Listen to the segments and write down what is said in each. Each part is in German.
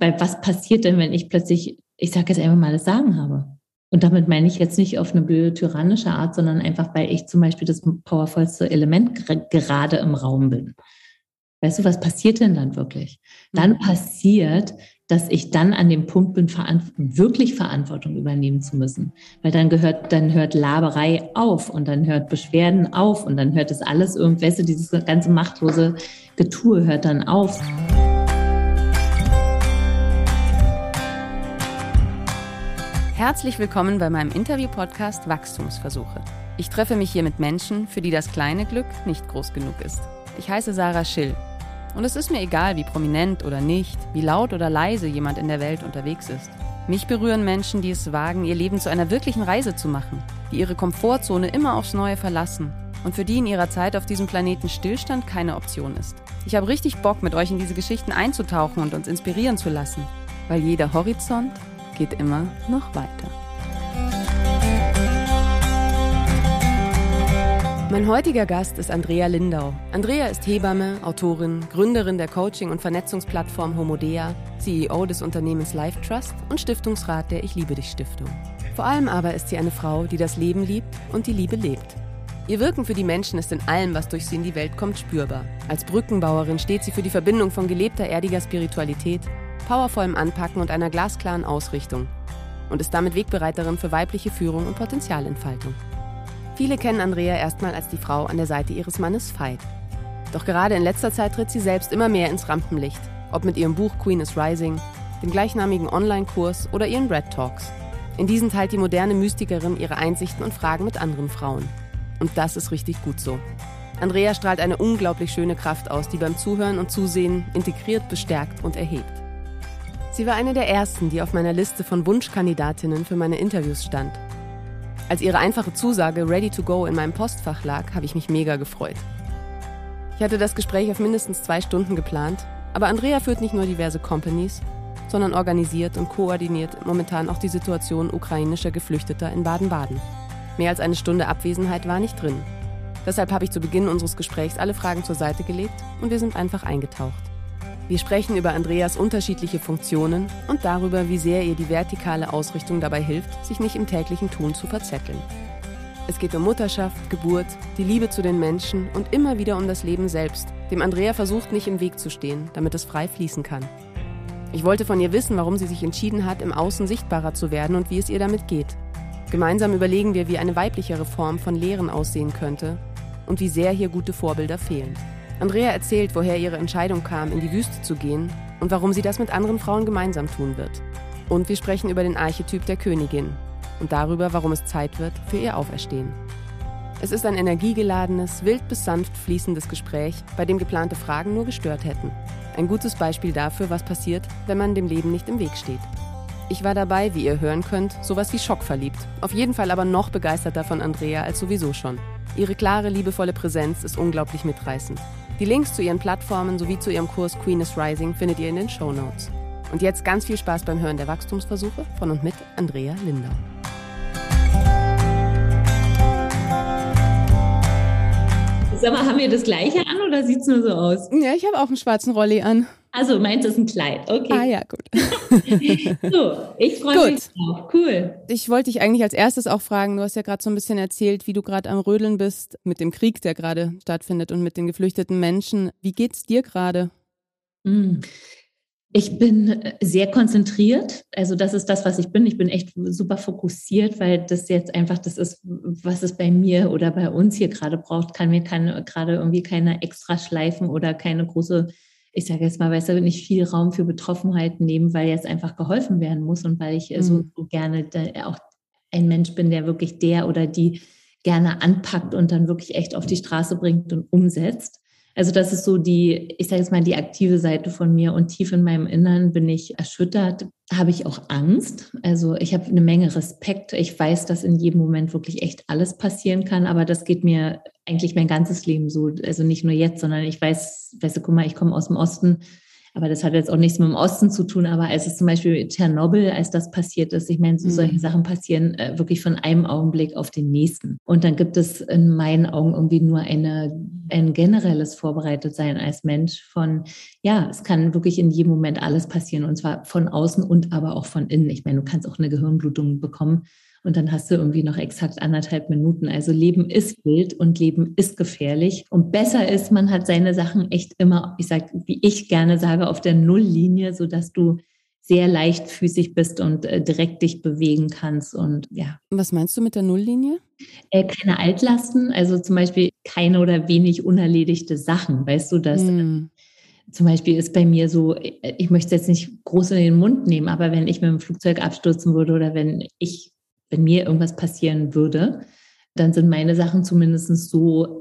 Weil was passiert denn, wenn ich plötzlich, ich sage jetzt einfach mal, das Sagen habe? Und damit meine ich jetzt nicht auf eine blöde, tyrannische Art, sondern einfach, weil ich zum Beispiel das powervollste Element gerade im Raum bin. Weißt du, was passiert denn dann wirklich? Dann mhm. passiert, dass ich dann an dem Punkt bin, wirklich Verantwortung übernehmen zu müssen. Weil dann gehört, dann hört Laberei auf und dann hört Beschwerden auf und dann hört es alles irgendwelche, dieses ganze machtlose Getue hört dann auf. Herzlich willkommen bei meinem Interview-Podcast Wachstumsversuche. Ich treffe mich hier mit Menschen, für die das kleine Glück nicht groß genug ist. Ich heiße Sarah Schill und es ist mir egal, wie prominent oder nicht, wie laut oder leise jemand in der Welt unterwegs ist. Mich berühren Menschen, die es wagen, ihr Leben zu einer wirklichen Reise zu machen, die ihre Komfortzone immer aufs Neue verlassen und für die in ihrer Zeit auf diesem Planeten Stillstand keine Option ist. Ich habe richtig Bock, mit euch in diese Geschichten einzutauchen und uns inspirieren zu lassen, weil jeder Horizont geht immer noch weiter. Mein heutiger Gast ist Andrea Lindau. Andrea ist Hebamme, Autorin, Gründerin der Coaching- und Vernetzungsplattform Homodea, CEO des Unternehmens Life Trust und Stiftungsrat der Ich liebe dich Stiftung. Vor allem aber ist sie eine Frau, die das Leben liebt und die Liebe lebt. Ihr Wirken für die Menschen ist in allem, was durch sie in die Welt kommt, spürbar. Als Brückenbauerin steht sie für die Verbindung von gelebter erdiger Spiritualität, powervollem Anpacken und einer glasklaren Ausrichtung und ist damit Wegbereiterin für weibliche Führung und Potenzialentfaltung. Viele kennen Andrea erstmal als die Frau an der Seite ihres Mannes Veit. Doch gerade in letzter Zeit tritt sie selbst immer mehr ins Rampenlicht, ob mit ihrem Buch Queen is Rising, dem gleichnamigen Online-Kurs oder ihren Red Talks. In diesen teilt die moderne Mystikerin ihre Einsichten und Fragen mit anderen Frauen. Und das ist richtig gut so. Andrea strahlt eine unglaublich schöne Kraft aus, die beim Zuhören und Zusehen integriert, bestärkt und erhebt. Sie war eine der ersten, die auf meiner Liste von Wunschkandidatinnen für meine Interviews stand als ihre einfache Zusage Ready to Go in meinem Postfach lag, habe ich mich mega gefreut. Ich hatte das Gespräch auf mindestens zwei Stunden geplant, aber Andrea führt nicht nur diverse Companies, sondern organisiert und koordiniert momentan auch die Situation ukrainischer Geflüchteter in Baden-Baden. Mehr als eine Stunde Abwesenheit war nicht drin. Deshalb habe ich zu Beginn unseres Gesprächs alle Fragen zur Seite gelegt und wir sind einfach eingetaucht. Wir sprechen über Andreas unterschiedliche Funktionen und darüber, wie sehr ihr die vertikale Ausrichtung dabei hilft, sich nicht im täglichen Tun zu verzetteln. Es geht um Mutterschaft, Geburt, die Liebe zu den Menschen und immer wieder um das Leben selbst, dem Andrea versucht, nicht im Weg zu stehen, damit es frei fließen kann. Ich wollte von ihr wissen, warum sie sich entschieden hat, im Außen sichtbarer zu werden und wie es ihr damit geht. Gemeinsam überlegen wir, wie eine weiblichere Form von Lehren aussehen könnte und wie sehr hier gute Vorbilder fehlen. Andrea erzählt, woher ihre Entscheidung kam, in die Wüste zu gehen und warum sie das mit anderen Frauen gemeinsam tun wird. Und wir sprechen über den Archetyp der Königin und darüber, warum es Zeit wird für ihr Auferstehen. Es ist ein energiegeladenes, wild bis sanft fließendes Gespräch, bei dem geplante Fragen nur gestört hätten. Ein gutes Beispiel dafür, was passiert, wenn man dem Leben nicht im Weg steht. Ich war dabei, wie ihr hören könnt, sowas wie schockverliebt. Auf jeden Fall aber noch begeisterter von Andrea als sowieso schon. Ihre klare, liebevolle Präsenz ist unglaublich mitreißend. Die Links zu ihren Plattformen sowie zu ihrem Kurs Queen is Rising findet ihr in den Show Notes. Und jetzt ganz viel Spaß beim Hören der Wachstumsversuche von und mit Andrea Lindau. Sag mal, haben wir das gleiche an oder sieht es nur so aus? Ja, ich habe auch einen schwarzen Rolli an. Also, meins ist ein Kleid. Okay. Ah ja, gut. so, ich freue mich drauf. Cool. Ich wollte dich eigentlich als erstes auch fragen, du hast ja gerade so ein bisschen erzählt, wie du gerade am Rödeln bist mit dem Krieg, der gerade stattfindet und mit den geflüchteten Menschen. Wie geht's dir gerade? Hm. Ich bin sehr konzentriert. Also das ist das, was ich bin. Ich bin echt super fokussiert, weil das jetzt einfach das ist, was es bei mir oder bei uns hier gerade braucht. Kann mir gerade irgendwie keine extra Schleifen oder keine große ich sage jetzt mal, weißt du, nicht viel Raum für Betroffenheit nehmen, weil jetzt einfach geholfen werden muss und weil ich mhm. so, so gerne auch ein Mensch bin, der wirklich der oder die gerne anpackt und dann wirklich echt auf die Straße bringt und umsetzt. Also das ist so die, ich sage jetzt mal, die aktive Seite von mir und tief in meinem Innern bin ich erschüttert, habe ich auch Angst. Also ich habe eine Menge Respekt. Ich weiß, dass in jedem Moment wirklich echt alles passieren kann, aber das geht mir eigentlich mein ganzes Leben so. Also nicht nur jetzt, sondern ich weiß, weißt du, guck mal, ich komme aus dem Osten. Aber das hat jetzt auch nichts mit dem Osten zu tun. Aber als es zum Beispiel Tschernobyl, als das passiert ist, ich meine, so solche mhm. Sachen passieren äh, wirklich von einem Augenblick auf den nächsten. Und dann gibt es in meinen Augen irgendwie nur eine, ein generelles Vorbereitetsein als Mensch von, ja, es kann wirklich in jedem Moment alles passieren. Und zwar von außen und aber auch von innen. Ich meine, du kannst auch eine Gehirnblutung bekommen und dann hast du irgendwie noch exakt anderthalb Minuten. Also Leben ist wild und Leben ist gefährlich. Und besser ist, man hat seine Sachen echt immer, ich sag, wie ich gerne sage, auf der Nulllinie, so dass du sehr leichtfüßig bist und äh, direkt dich bewegen kannst und ja. Was meinst du mit der Nulllinie? Äh, keine Altlasten, also zum Beispiel keine oder wenig unerledigte Sachen. Weißt du, dass hm. zum Beispiel ist bei mir so, äh, ich möchte jetzt nicht groß in den Mund nehmen, aber wenn ich mit dem Flugzeug abstürzen würde oder wenn ich wenn mir irgendwas passieren würde, dann sind meine Sachen zumindest so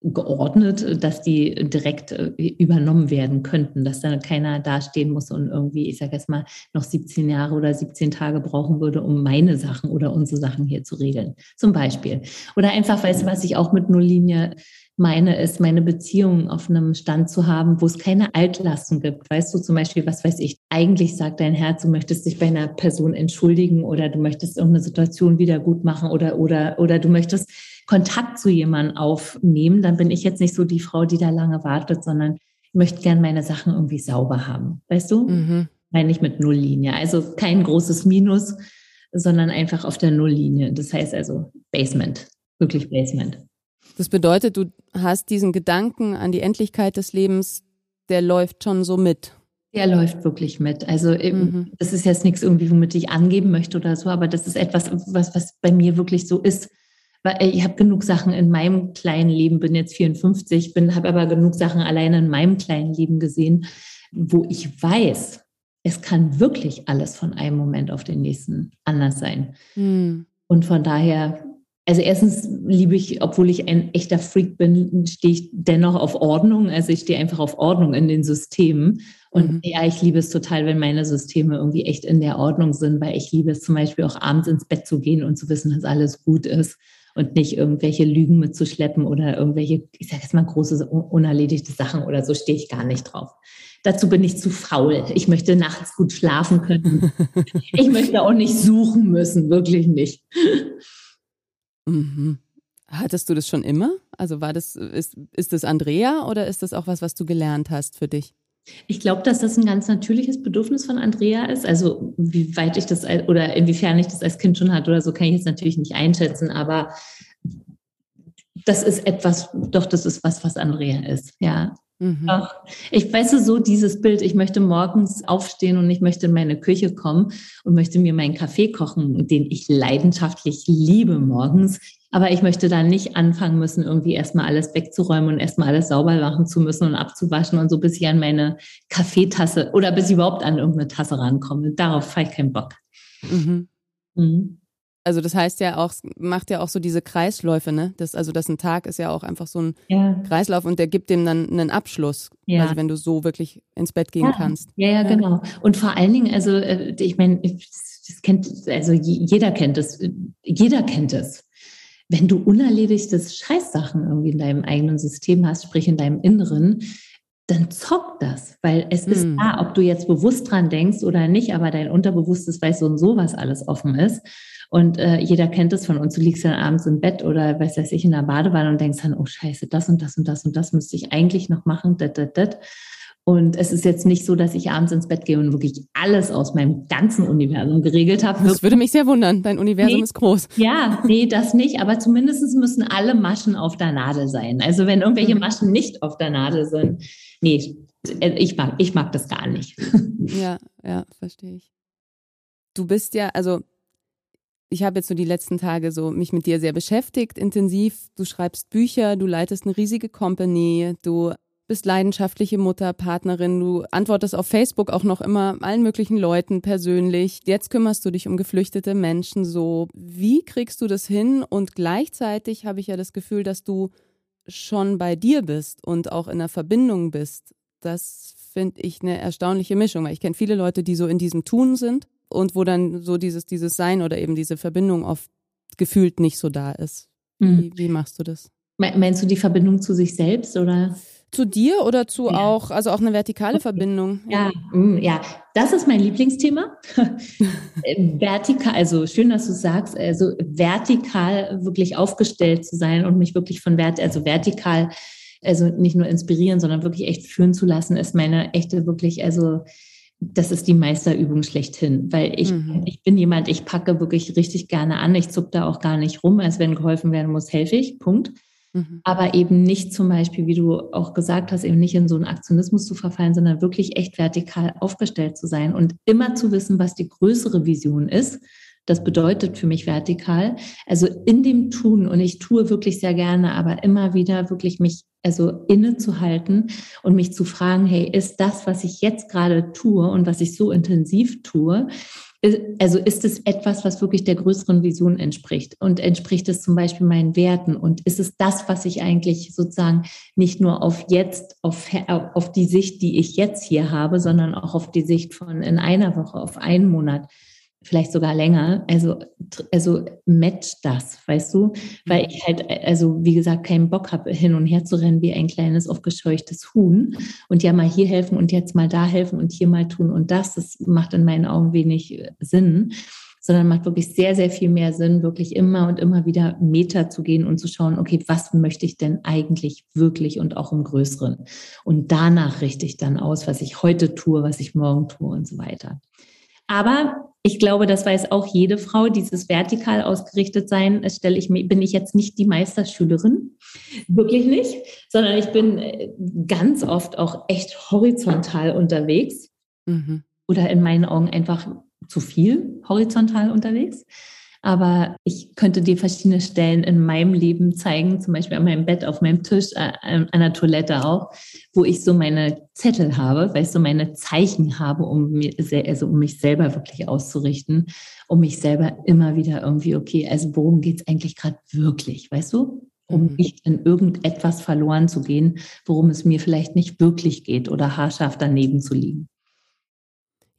geordnet, dass die direkt äh, übernommen werden könnten, dass dann keiner dastehen muss und irgendwie, ich sage jetzt mal, noch 17 Jahre oder 17 Tage brauchen würde, um meine Sachen oder unsere Sachen hier zu regeln. Zum Beispiel. Oder einfach, weißt du, was ich auch mit Nulllinie meine, ist, meine Beziehung auf einem Stand zu haben, wo es keine Altlasten gibt. Weißt du zum Beispiel, was weiß ich, eigentlich sagt dein Herz, du möchtest dich bei einer Person entschuldigen oder du möchtest irgendeine Situation wieder gut machen oder, oder, oder du möchtest Kontakt zu jemandem aufnehmen, dann bin ich jetzt nicht so die Frau, die da lange wartet, sondern ich möchte gern meine Sachen irgendwie sauber haben. Weißt du? Mhm. Meine ich mit Nulllinie. Also kein großes Minus, sondern einfach auf der Nulllinie. Das heißt also Basement. Wirklich Basement. Das bedeutet, du hast diesen Gedanken an die Endlichkeit des Lebens, der läuft schon so mit. Der läuft wirklich mit. Also mhm. das ist jetzt nichts irgendwie, womit ich angeben möchte oder so, aber das ist etwas, was, was bei mir wirklich so ist. Weil ich habe genug Sachen in meinem kleinen Leben, bin jetzt 54, bin, habe aber genug Sachen alleine in meinem kleinen Leben gesehen, wo ich weiß, es kann wirklich alles von einem Moment auf den nächsten anders sein. Mhm. Und von daher also erstens liebe ich, obwohl ich ein echter Freak bin, stehe ich dennoch auf Ordnung. Also ich stehe einfach auf Ordnung in den Systemen. Und mhm. ja, ich liebe es total, wenn meine Systeme irgendwie echt in der Ordnung sind, weil ich liebe es zum Beispiel auch abends ins Bett zu gehen und zu wissen, dass alles gut ist und nicht irgendwelche Lügen mitzuschleppen oder irgendwelche, ich sage jetzt mal, große unerledigte Sachen oder so stehe ich gar nicht drauf. Dazu bin ich zu faul. Ich möchte nachts gut schlafen können. ich möchte auch nicht suchen müssen, wirklich nicht. Mhm. Hattest du das schon immer? Also war das, ist, ist das Andrea oder ist das auch was, was du gelernt hast für dich? Ich glaube, dass das ein ganz natürliches Bedürfnis von Andrea ist. Also wie weit ich das oder inwiefern ich das als Kind schon hatte oder so, kann ich jetzt natürlich nicht einschätzen, aber das ist etwas, doch, das ist was, was Andrea ist, ja. Mhm. Ich weiß so dieses Bild, ich möchte morgens aufstehen und ich möchte in meine Küche kommen und möchte mir meinen Kaffee kochen, den ich leidenschaftlich liebe morgens. Aber ich möchte da nicht anfangen müssen, irgendwie erstmal alles wegzuräumen und erstmal alles sauber machen zu müssen und abzuwaschen und so, bis ich an meine Kaffeetasse oder bis ich überhaupt an irgendeine Tasse rankomme. Darauf habe ich keinen Bock. Mhm. Mhm. Also das heißt ja auch, macht ja auch so diese Kreisläufe, ne? Das, also das ein Tag ist ja auch einfach so ein ja. Kreislauf und der gibt dem dann einen Abschluss. Ja. Also wenn du so wirklich ins Bett gehen ja. kannst. Ja, ja, genau. Und vor allen Dingen, also äh, ich meine, das kennt, also jeder kennt es, jeder kennt es. Wenn du unerledigte Scheißsachen irgendwie in deinem eigenen System hast, sprich in deinem Inneren, dann zockt das, weil es ist mm. da, ob du jetzt bewusst dran denkst oder nicht, aber dein Unterbewusstes weiß so und so, was alles offen ist. Und äh, jeder kennt es von uns. Du liegst dann abends im Bett oder weiß weiß ich in der Badewanne und denkst dann, oh Scheiße, das und das und das und das müsste ich eigentlich noch machen. Dat, dat, dat. Und es ist jetzt nicht so, dass ich abends ins Bett gehe und wirklich alles aus meinem ganzen Universum geregelt habe. Das würde mich sehr wundern. Dein Universum nee, ist groß. Ja, nee, das nicht. Aber zumindest müssen alle Maschen auf der Nadel sein. Also wenn irgendwelche mhm. Maschen nicht auf der Nadel sind, nee, ich mag, ich mag das gar nicht. Ja, ja, verstehe ich. Du bist ja, also ich habe jetzt so die letzten Tage so mich mit dir sehr beschäftigt, intensiv. Du schreibst Bücher, du leitest eine riesige Company, du bist leidenschaftliche Mutter, Partnerin, du antwortest auf Facebook auch noch immer allen möglichen Leuten persönlich. Jetzt kümmerst du dich um geflüchtete Menschen so. Wie kriegst du das hin? Und gleichzeitig habe ich ja das Gefühl, dass du schon bei dir bist und auch in einer Verbindung bist. Das finde ich eine erstaunliche Mischung, weil ich kenne viele Leute, die so in diesem Tun sind und wo dann so dieses, dieses Sein oder eben diese Verbindung oft gefühlt nicht so da ist. Wie, mhm. wie machst du das? Meinst du die Verbindung zu sich selbst oder? Zu dir oder zu ja. auch, also auch eine vertikale okay. Verbindung? Ja, mm, ja, das ist mein Lieblingsthema. vertikal, also schön, dass du sagst, also vertikal wirklich aufgestellt zu sein und mich wirklich von Wert, also vertikal, also nicht nur inspirieren, sondern wirklich echt führen zu lassen, ist meine echte wirklich, also das ist die Meisterübung schlechthin, weil ich, mhm. ich bin jemand, ich packe wirklich richtig gerne an. Ich zuck da auch gar nicht rum, als wenn geholfen werden muss, helfe ich. Punkt. Mhm. Aber eben nicht zum Beispiel, wie du auch gesagt hast, eben nicht in so einen Aktionismus zu verfallen, sondern wirklich echt vertikal aufgestellt zu sein und immer zu wissen, was die größere Vision ist. Das bedeutet für mich vertikal. Also in dem Tun, und ich tue wirklich sehr gerne, aber immer wieder wirklich mich also innezuhalten und mich zu fragen, hey, ist das, was ich jetzt gerade tue und was ich so intensiv tue, also ist es etwas, was wirklich der größeren Vision entspricht? Und entspricht es zum Beispiel meinen Werten? Und ist es das, was ich eigentlich sozusagen nicht nur auf jetzt, auf, auf die Sicht, die ich jetzt hier habe, sondern auch auf die Sicht von in einer Woche, auf einen Monat, vielleicht sogar länger. Also, also match das, weißt du? Weil ich halt, also wie gesagt, keinen Bock habe, hin und her zu rennen wie ein kleines, aufgescheuchtes Huhn und ja mal hier helfen und jetzt mal da helfen und hier mal tun und das. Das macht in meinen Augen wenig äh, Sinn, sondern macht wirklich sehr, sehr viel mehr Sinn, wirklich immer und immer wieder Meter zu gehen und zu schauen, okay, was möchte ich denn eigentlich wirklich und auch im Größeren? Und danach richte ich dann aus, was ich heute tue, was ich morgen tue und so weiter. Aber ich glaube, das weiß auch jede Frau, dieses vertikal ausgerichtet sein, stelle ich mir, bin ich jetzt nicht die Meisterschülerin. Wirklich nicht, sondern ich bin äh, ganz oft auch echt horizontal unterwegs. Mhm. Oder in meinen Augen einfach zu viel horizontal unterwegs. Aber ich könnte dir verschiedene Stellen in meinem Leben zeigen, zum Beispiel an meinem Bett, auf meinem Tisch, an der Toilette auch, wo ich so meine Zettel habe, weil ich so meine Zeichen habe, um, mir, also um mich selber wirklich auszurichten, um mich selber immer wieder irgendwie, okay, also worum geht es eigentlich gerade wirklich, weißt du? um mhm. nicht in irgendetwas verloren zu gehen, worum es mir vielleicht nicht wirklich geht oder haarscharf daneben zu liegen.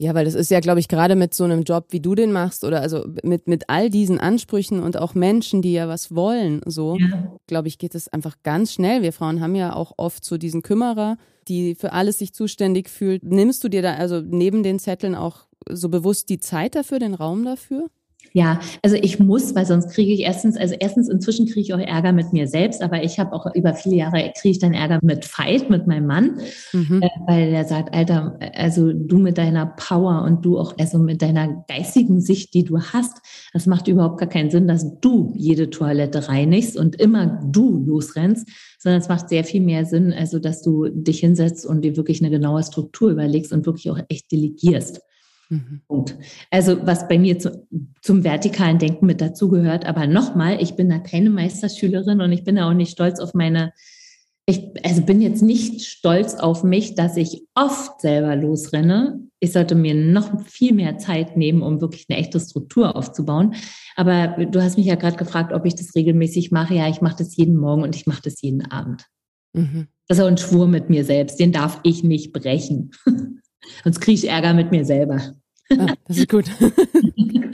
Ja, weil das ist ja, glaube ich, gerade mit so einem Job, wie du den machst, oder also mit, mit all diesen Ansprüchen und auch Menschen, die ja was wollen, so, ja. glaube ich, geht es einfach ganz schnell. Wir Frauen haben ja auch oft so diesen Kümmerer, die für alles sich zuständig fühlt. Nimmst du dir da also neben den Zetteln auch so bewusst die Zeit dafür, den Raum dafür? Ja, also ich muss, weil sonst kriege ich erstens, also erstens inzwischen kriege ich auch Ärger mit mir selbst, aber ich habe auch über viele Jahre kriege ich dann Ärger mit Veit, mit meinem Mann, mhm. äh, weil der sagt, Alter, also du mit deiner Power und du auch, also mit deiner geistigen Sicht, die du hast, das macht überhaupt gar keinen Sinn, dass du jede Toilette reinigst und immer du losrennst, sondern es macht sehr viel mehr Sinn, also dass du dich hinsetzt und dir wirklich eine genaue Struktur überlegst und wirklich auch echt delegierst. Mhm. Punkt. Also was bei mir zu, zum vertikalen Denken mit dazugehört. Aber nochmal, ich bin da keine Meisterschülerin und ich bin da auch nicht stolz auf meine, ich also bin jetzt nicht stolz auf mich, dass ich oft selber losrenne. Ich sollte mir noch viel mehr Zeit nehmen, um wirklich eine echte Struktur aufzubauen. Aber du hast mich ja gerade gefragt, ob ich das regelmäßig mache. Ja, ich mache das jeden Morgen und ich mache das jeden Abend. Mhm. Das ist auch ein Schwur mit mir selbst, den darf ich nicht brechen. Sonst kriege ich Ärger mit mir selber. Ah, das ist gut.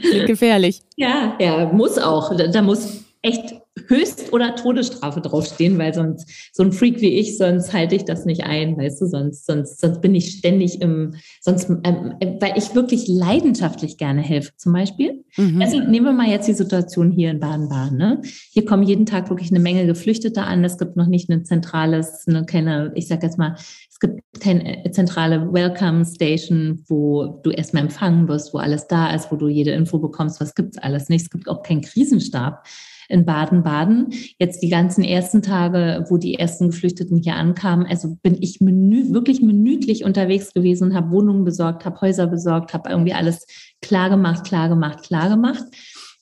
Klingt gefährlich. Ja, ja, muss auch. Da, da muss echt Höchst- oder Todesstrafe draufstehen, weil sonst so ein Freak wie ich, sonst halte ich das nicht ein, weißt du, sonst, sonst, sonst bin ich ständig im, sonst, ähm, weil ich wirklich leidenschaftlich gerne helfe, zum Beispiel. Mhm. Also nehmen wir mal jetzt die Situation hier in Baden-Baden. Ne? Hier kommen jeden Tag wirklich eine Menge Geflüchtete an. Es gibt noch nicht ein zentrales, eine, keine, ich sag jetzt mal, es gibt keine äh, zentrale Welcome Station, wo du erstmal empfangen wirst, wo alles da ist, wo du jede Info bekommst, was gibt's alles nicht. Es gibt auch keinen Krisenstab in Baden-Baden. Jetzt die ganzen ersten Tage, wo die ersten Geflüchteten hier ankamen, also bin ich menü, wirklich minütlich unterwegs gewesen und habe Wohnungen besorgt, habe Häuser besorgt, habe irgendwie alles klar gemacht, klar gemacht, klar gemacht.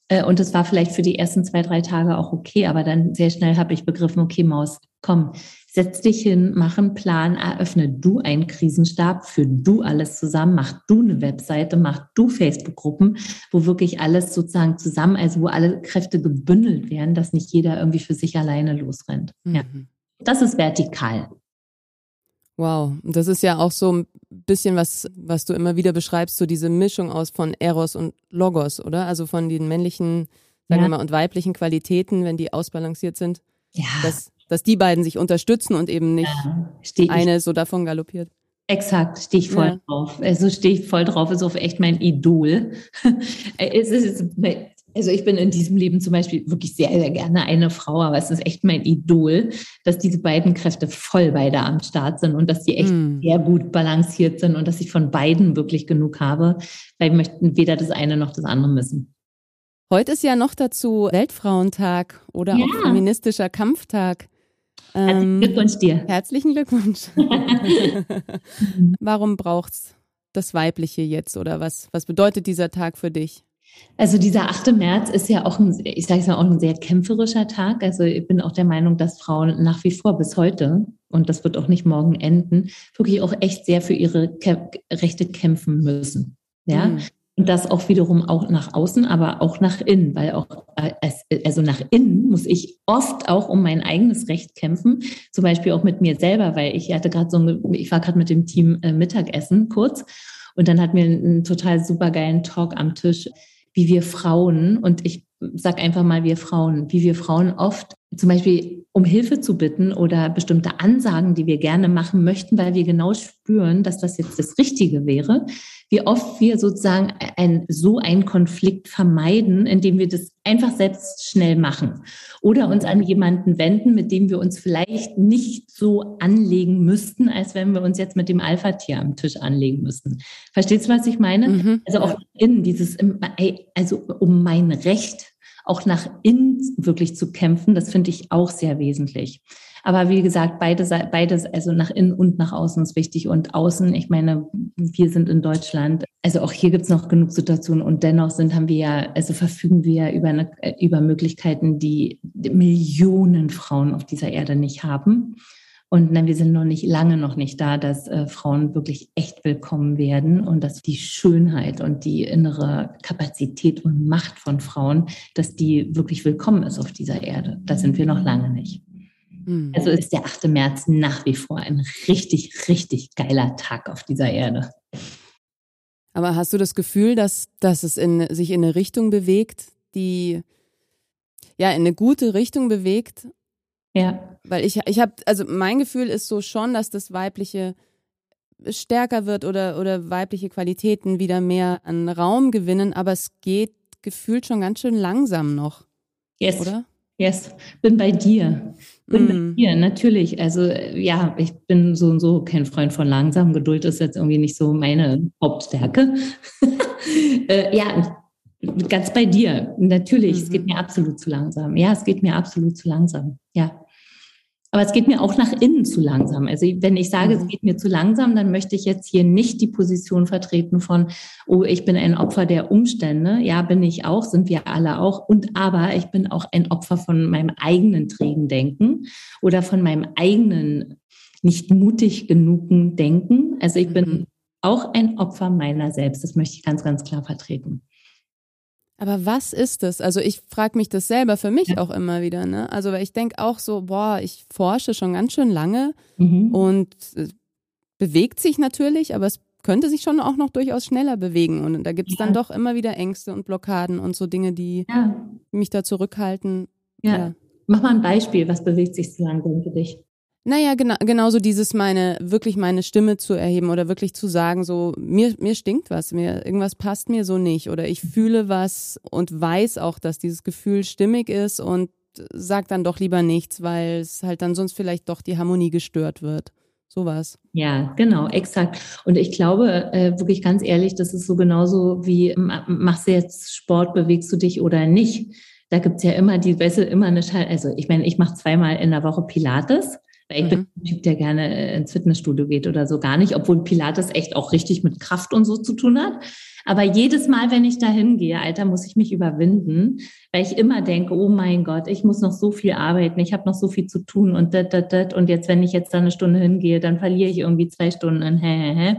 Äh, und das war vielleicht für die ersten zwei, drei Tage auch okay, aber dann sehr schnell habe ich begriffen, okay, Maus, komm, setz dich hin, mach einen Plan, eröffne du einen Krisenstab, für du alles zusammen, mach du eine Webseite, mach du Facebook-Gruppen, wo wirklich alles sozusagen zusammen, also wo alle Kräfte gebündelt werden, dass nicht jeder irgendwie für sich alleine losrennt. Mhm. Ja. Das ist vertikal. Wow, das ist ja auch so ein bisschen was, was du immer wieder beschreibst, so diese Mischung aus von Eros und Logos, oder? Also von den männlichen, sagen ja. wir mal, und weiblichen Qualitäten, wenn die ausbalanciert sind. Ja. Das dass die beiden sich unterstützen und eben nicht ja, eine so davon galoppiert. Exakt, stehe ich voll ja. drauf. Also stehe ich voll drauf, ist auch echt mein Idol. es ist, also ich bin in diesem Leben zum Beispiel wirklich sehr, sehr gerne eine Frau, aber es ist echt mein Idol, dass diese beiden Kräfte voll beide am Start sind und dass die echt mm. sehr gut balanciert sind und dass ich von beiden wirklich genug habe, weil wir möchten weder das eine noch das andere missen. Heute ist ja noch dazu Weltfrauentag oder ja. auch feministischer Kampftag. Herzlichen ähm, Glückwunsch dir. Herzlichen Glückwunsch. Warum braucht's das Weibliche jetzt oder was, was bedeutet dieser Tag für dich? Also dieser 8. März ist ja auch ein, ich sage es mal, auch ein sehr kämpferischer Tag. Also ich bin auch der Meinung, dass Frauen nach wie vor bis heute, und das wird auch nicht morgen endeten, wirklich auch echt sehr für ihre Rechte kämpfen müssen. Ja. Mhm. Und das auch wiederum auch nach außen, aber auch nach innen, weil auch, äh, also nach innen muss ich oft auch um mein eigenes Recht kämpfen, zum Beispiel auch mit mir selber, weil ich hatte gerade so, ich war gerade mit dem Team äh, Mittagessen kurz und dann hatten wir einen total supergeilen Talk am Tisch, wie wir Frauen, und ich sag einfach mal wir Frauen, wie wir Frauen oft zum Beispiel um Hilfe zu bitten oder bestimmte Ansagen, die wir gerne machen möchten, weil wir genau spüren, dass das jetzt das Richtige wäre, wie oft wir sozusagen ein, so einen Konflikt vermeiden, indem wir das einfach selbst schnell machen oder uns an jemanden wenden, mit dem wir uns vielleicht nicht so anlegen müssten, als wenn wir uns jetzt mit dem Alpha-Tier am Tisch anlegen müssten. Verstehst du, was ich meine? Mhm. Also auch in dieses, also um mein Recht auch nach innen wirklich zu kämpfen, das finde ich auch sehr wesentlich. Aber wie gesagt, beides, beides, also nach innen und nach außen ist wichtig. Und außen, ich meine, wir sind in Deutschland, also auch hier gibt es noch genug Situationen und dennoch sind, haben wir ja, also verfügen wir ja über, eine, über Möglichkeiten, die Millionen Frauen auf dieser Erde nicht haben. Und nein, wir sind noch nicht lange noch nicht da, dass äh, Frauen wirklich echt willkommen werden und dass die Schönheit und die innere Kapazität und Macht von Frauen, dass die wirklich willkommen ist auf dieser Erde. Da sind wir noch lange nicht. Mhm. Also ist der 8. März nach wie vor ein richtig, richtig geiler Tag auf dieser Erde. Aber hast du das Gefühl, dass, dass es in, sich in eine Richtung bewegt, die ja in eine gute Richtung bewegt? Ja. Weil ich, ich habe, also mein Gefühl ist so schon, dass das Weibliche stärker wird oder, oder weibliche Qualitäten wieder mehr an Raum gewinnen, aber es geht gefühlt schon ganz schön langsam noch. Yes. Oder? Yes, bin bei dir. Bin mm. bei dir, natürlich. Also ja, ich bin so und so kein Freund von langsam. Geduld ist jetzt irgendwie nicht so meine Hauptstärke. äh, ja, ganz bei dir. Natürlich, mhm. es geht mhm. mir absolut zu langsam. Ja, es geht mir absolut zu langsam. Ja. Aber es geht mir auch nach innen zu langsam. Also wenn ich sage, es mhm. geht mir zu langsam, dann möchte ich jetzt hier nicht die Position vertreten von, oh, ich bin ein Opfer der Umstände. Ja, bin ich auch, sind wir alle auch. Und aber ich bin auch ein Opfer von meinem eigenen trägen Denken oder von meinem eigenen nicht mutig genugen Denken. Also ich bin mhm. auch ein Opfer meiner selbst. Das möchte ich ganz, ganz klar vertreten. Aber was ist es? Also ich frage mich das selber für mich ja. auch immer wieder. Ne? Also weil ich denke auch so, boah, ich forsche schon ganz schön lange mhm. und äh, bewegt sich natürlich, aber es könnte sich schon auch noch durchaus schneller bewegen. Und da gibt es ja. dann doch immer wieder Ängste und Blockaden und so Dinge, die ja. mich da zurückhalten. Ja. Mach mal ein Beispiel, was bewegt sich so langsam für dich? Naja, genau, genauso dieses meine, wirklich meine Stimme zu erheben oder wirklich zu sagen, so, mir, mir stinkt was, mir, irgendwas passt mir so nicht oder ich fühle was und weiß auch, dass dieses Gefühl stimmig ist und sag dann doch lieber nichts, weil es halt dann sonst vielleicht doch die Harmonie gestört wird. Sowas. Ja, genau, exakt. Und ich glaube, äh, wirklich ganz ehrlich, das ist so genauso wie, machst du jetzt Sport, bewegst du dich oder nicht? Da gibt's ja immer die, weißt immer eine Schall, also ich meine, ich mache zweimal in der Woche Pilates weil ich mhm. bin ein Typ, der gerne ins Fitnessstudio geht oder so gar nicht, obwohl Pilates echt auch richtig mit Kraft und so zu tun hat. Aber jedes Mal, wenn ich da hingehe, Alter, muss ich mich überwinden, weil ich immer denke, oh mein Gott, ich muss noch so viel arbeiten, ich habe noch so viel zu tun und dat, dat, dat. Und jetzt, wenn ich jetzt da eine Stunde hingehe, dann verliere ich irgendwie zwei Stunden in hä, hä, hä.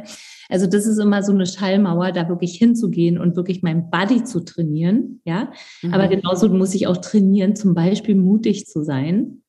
Also das ist immer so eine Schallmauer, da wirklich hinzugehen und wirklich mein Body zu trainieren, ja. Mhm. Aber genauso muss ich auch trainieren, zum Beispiel mutig zu sein,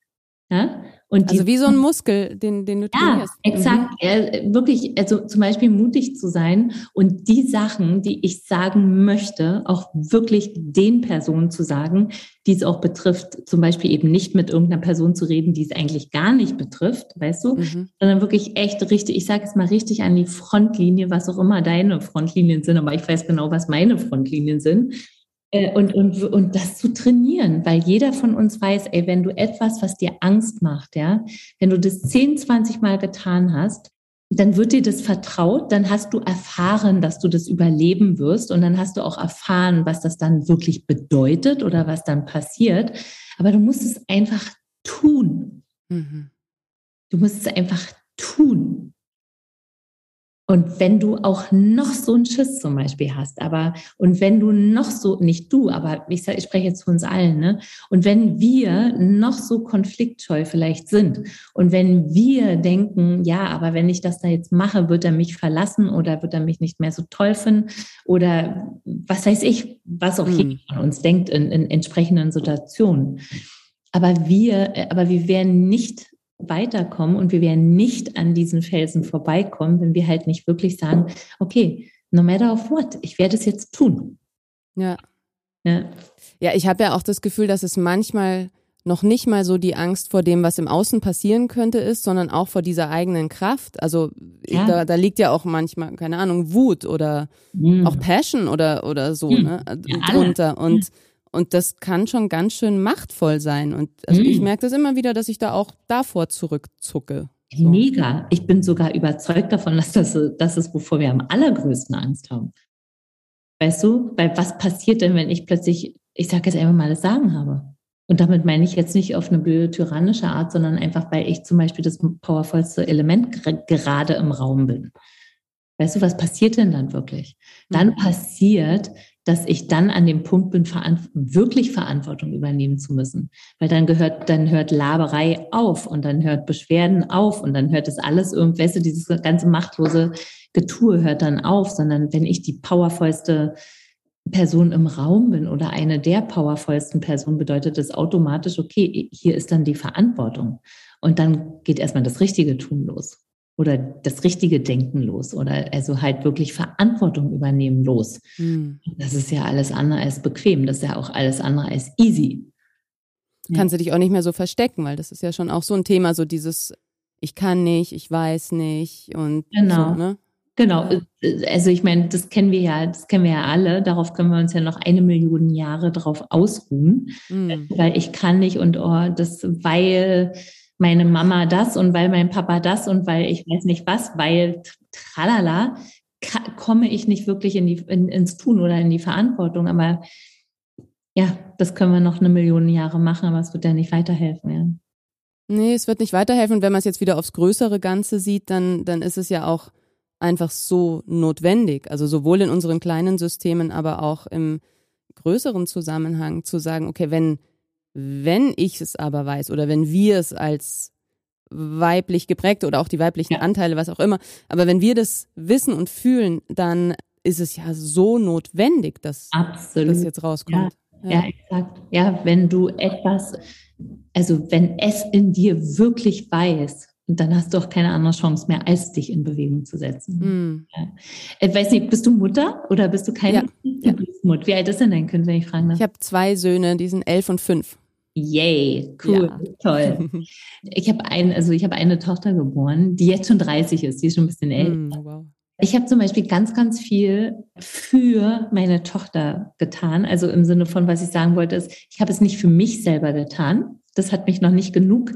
ja Und also wie so ein Muskel, den, den du trainierst. Ja, exakt. Mhm. Ja, wirklich, also zum Beispiel mutig zu sein und die Sachen, die ich sagen möchte, auch wirklich den Personen zu sagen, die es auch betrifft. Zum Beispiel eben nicht mit irgendeiner Person zu reden, die es eigentlich gar nicht betrifft, weißt du, mhm. sondern wirklich echt richtig, ich sage es mal richtig an die Frontlinie, was auch immer deine Frontlinien sind, aber ich weiß genau, was meine Frontlinien sind und, und, und das zu trainieren, weil jeder von uns weiß, ey, wenn du etwas, was dir Angst macht, ja, wenn du das 10, 20 Mal getan hast, dann wird dir das vertraut, dann hast du erfahren, dass du das überleben wirst und dann hast du auch erfahren, was das dann wirklich bedeutet oder was dann passiert. Aber du musst es einfach tun. Mhm. Du musst es einfach tun. Und wenn du auch noch so einen Schiss zum Beispiel hast, aber und wenn du noch so, nicht du, aber ich, sag, ich spreche jetzt zu uns allen, ne? Und wenn wir noch so konfliktscheu vielleicht sind und wenn wir denken, ja, aber wenn ich das da jetzt mache, wird er mich verlassen oder wird er mich nicht mehr so toll finden oder was weiß ich, was auch hm. jeder von uns denkt in, in entsprechenden Situationen. Aber wir, aber wir werden nicht weiterkommen und wir werden nicht an diesen Felsen vorbeikommen, wenn wir halt nicht wirklich sagen, okay, no matter of what, ich werde es jetzt tun. Ja. Ja, ja ich habe ja auch das Gefühl, dass es manchmal noch nicht mal so die Angst vor dem, was im Außen passieren könnte, ist, sondern auch vor dieser eigenen Kraft. Also ja. da, da liegt ja auch manchmal, keine Ahnung, Wut oder mhm. auch Passion oder, oder so mhm. ne, ja, drunter. Und und das kann schon ganz schön machtvoll sein. Und also mhm. ich merke das immer wieder, dass ich da auch davor zurückzucke. So. Mega. Ich bin sogar überzeugt davon, dass das, das ist, wovor wir am allergrößten Angst haben. Weißt du? Weil was passiert denn, wenn ich plötzlich, ich sage jetzt einfach mal, das Sagen habe? Und damit meine ich jetzt nicht auf eine blöde tyrannische Art, sondern einfach, weil ich zum Beispiel das powervollste Element gerade im Raum bin. Weißt du, was passiert denn dann wirklich? Dann mhm. passiert, dass ich dann an dem Punkt bin, wirklich Verantwortung übernehmen zu müssen. Weil dann gehört, dann hört Laberei auf und dann hört Beschwerden auf und dann hört es alles irgendwelche, dieses ganze machtlose Getue hört dann auf, sondern wenn ich die powervollste Person im Raum bin oder eine der powervollsten Personen, bedeutet das automatisch, okay, hier ist dann die Verantwortung. Und dann geht erstmal das richtige Tun los oder das richtige Denken los oder also halt wirklich Verantwortung übernehmen los. Hm. Das ist ja alles andere als bequem, das ist ja auch alles andere als easy. Kannst du dich auch nicht mehr so verstecken, weil das ist ja schon auch so ein Thema, so dieses ich kann nicht, ich weiß nicht und genau. so, ne? Genau, also ich meine, das kennen wir ja, das kennen wir ja alle. Darauf können wir uns ja noch eine Million Jahre drauf ausruhen, mm. weil ich kann nicht und oh, das, weil meine Mama das und weil mein Papa das und weil ich weiß nicht was, weil tralala, komme ich nicht wirklich in die, in, ins Tun oder in die Verantwortung. Aber ja, das können wir noch eine Million Jahre machen, aber es wird ja nicht weiterhelfen. Ja. Nee, es wird nicht weiterhelfen. Wenn man es jetzt wieder aufs größere Ganze sieht, dann, dann ist es ja auch einfach so notwendig. Also sowohl in unseren kleinen Systemen, aber auch im größeren Zusammenhang zu sagen, okay, wenn wenn ich es aber weiß oder wenn wir es als weiblich geprägt oder auch die weiblichen ja. Anteile, was auch immer, aber wenn wir das wissen und fühlen, dann ist es ja so notwendig, dass Absolut. das jetzt rauskommt. Ja, ja. ja, exakt. Ja, wenn du etwas, also wenn es in dir wirklich weiß, dann hast du auch keine andere Chance mehr, als dich in Bewegung zu setzen. Mm. Ja. Ich weiß nicht, bist du Mutter oder bist du keine ja. Mutter? Wie alt ist denn dein Kind, wenn ich fragen darf? Ich habe zwei Söhne, die sind elf und fünf. Yay, cool, ja. toll. Ich habe ein, also ich habe eine Tochter geboren, die jetzt schon 30 ist, die ist schon ein bisschen älter. Mm, wow. Ich habe zum Beispiel ganz, ganz viel für meine Tochter getan. Also im Sinne von, was ich sagen wollte, ist, ich habe es nicht für mich selber getan. Das hat mich noch nicht genug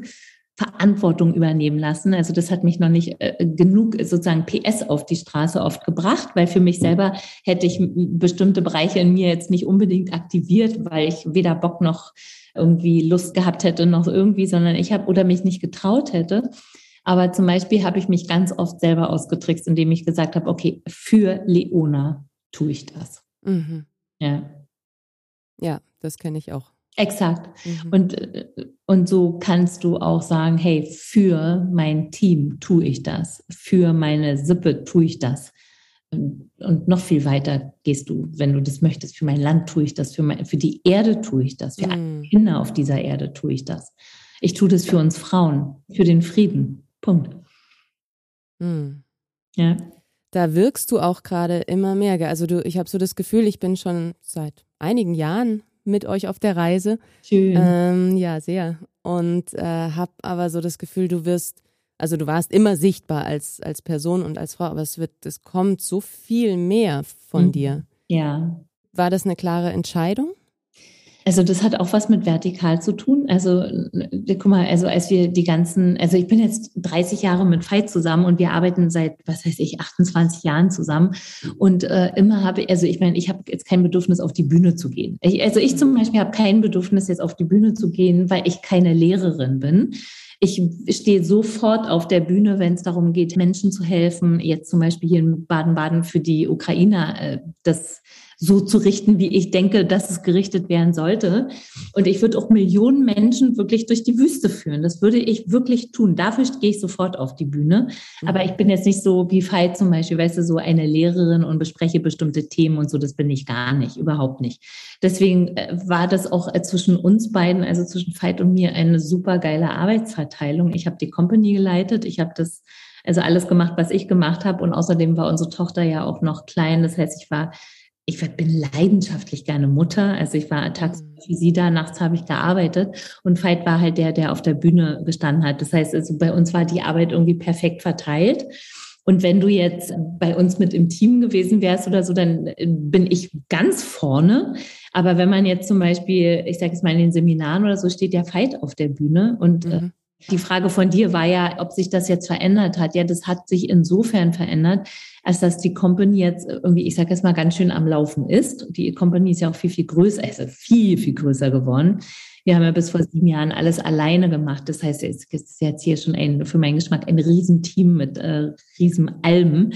Verantwortung übernehmen lassen. Also das hat mich noch nicht äh, genug sozusagen PS auf die Straße oft gebracht, weil für mich selber hätte ich bestimmte Bereiche in mir jetzt nicht unbedingt aktiviert, weil ich weder Bock noch irgendwie Lust gehabt hätte, noch irgendwie, sondern ich habe oder mich nicht getraut hätte. Aber zum Beispiel habe ich mich ganz oft selber ausgetrickst, indem ich gesagt habe, okay, für Leona tue ich das. Mhm. Ja. Ja, das kenne ich auch. Exakt. Mhm. Und, und so kannst du auch sagen, hey, für mein Team tue ich das, für meine Sippe tue ich das. Und noch viel weiter gehst du, wenn du das möchtest. Für mein Land tue ich das, für, mein, für die Erde tue ich das, für mhm. alle Kinder auf dieser Erde tue ich das. Ich tue das für uns Frauen, für den Frieden. Punkt. Hm. Ja. Da wirkst du auch gerade immer mehr. Also du, ich habe so das Gefühl, ich bin schon seit einigen Jahren mit euch auf der Reise. Schön. Ähm, ja, sehr. Und äh, habe aber so das Gefühl, du wirst, also du warst immer sichtbar als, als Person und als Frau, aber es wird, es kommt so viel mehr von mhm. dir. Ja. War das eine klare Entscheidung? Also das hat auch was mit vertikal zu tun. Also guck mal, also als wir die ganzen, also ich bin jetzt 30 Jahre mit Veit zusammen und wir arbeiten seit, was weiß ich, 28 Jahren zusammen. Und äh, immer habe, also ich meine, ich habe jetzt kein Bedürfnis, auf die Bühne zu gehen. Ich, also ich zum Beispiel habe kein Bedürfnis, jetzt auf die Bühne zu gehen, weil ich keine Lehrerin bin. Ich stehe sofort auf der Bühne, wenn es darum geht, Menschen zu helfen. Jetzt zum Beispiel hier in Baden-Baden für die Ukrainer. Äh, das so zu richten, wie ich denke, dass es gerichtet werden sollte. Und ich würde auch Millionen Menschen wirklich durch die Wüste führen. Das würde ich wirklich tun. Dafür gehe ich sofort auf die Bühne. Aber ich bin jetzt nicht so wie Veit zum Beispiel, weißt du, so eine Lehrerin und bespreche bestimmte Themen und so. Das bin ich gar nicht, überhaupt nicht. Deswegen äh, war das auch äh, zwischen uns beiden, also zwischen Veit und mir, eine super geile Arbeitsverteilung. Ich habe die Company geleitet. Ich habe das also alles gemacht, was ich gemacht habe. Und außerdem war unsere Tochter ja auch noch klein. Das heißt, ich war ich bin leidenschaftlich gerne Mutter. Also ich war tagsüber mhm. wie sie da, nachts habe ich gearbeitet und Veit war halt der, der auf der Bühne gestanden hat. Das heißt, also bei uns war die Arbeit irgendwie perfekt verteilt. Und wenn du jetzt bei uns mit im Team gewesen wärst oder so, dann äh, bin ich ganz vorne. Aber wenn man jetzt zum Beispiel, ich sage es mal in den Seminaren oder so, steht ja Veit auf der Bühne und äh, mhm. Die Frage von dir war ja, ob sich das jetzt verändert hat. Ja, das hat sich insofern verändert, als dass die Company jetzt irgendwie, ich sage jetzt mal, ganz schön am Laufen ist. Die Company ist ja auch viel, viel größer, also viel, viel größer geworden. Wir haben ja bis vor sieben Jahren alles alleine gemacht. Das heißt, es ist jetzt hier schon ein, für meinen Geschmack ein Riesenteam mit äh, Riesenalben.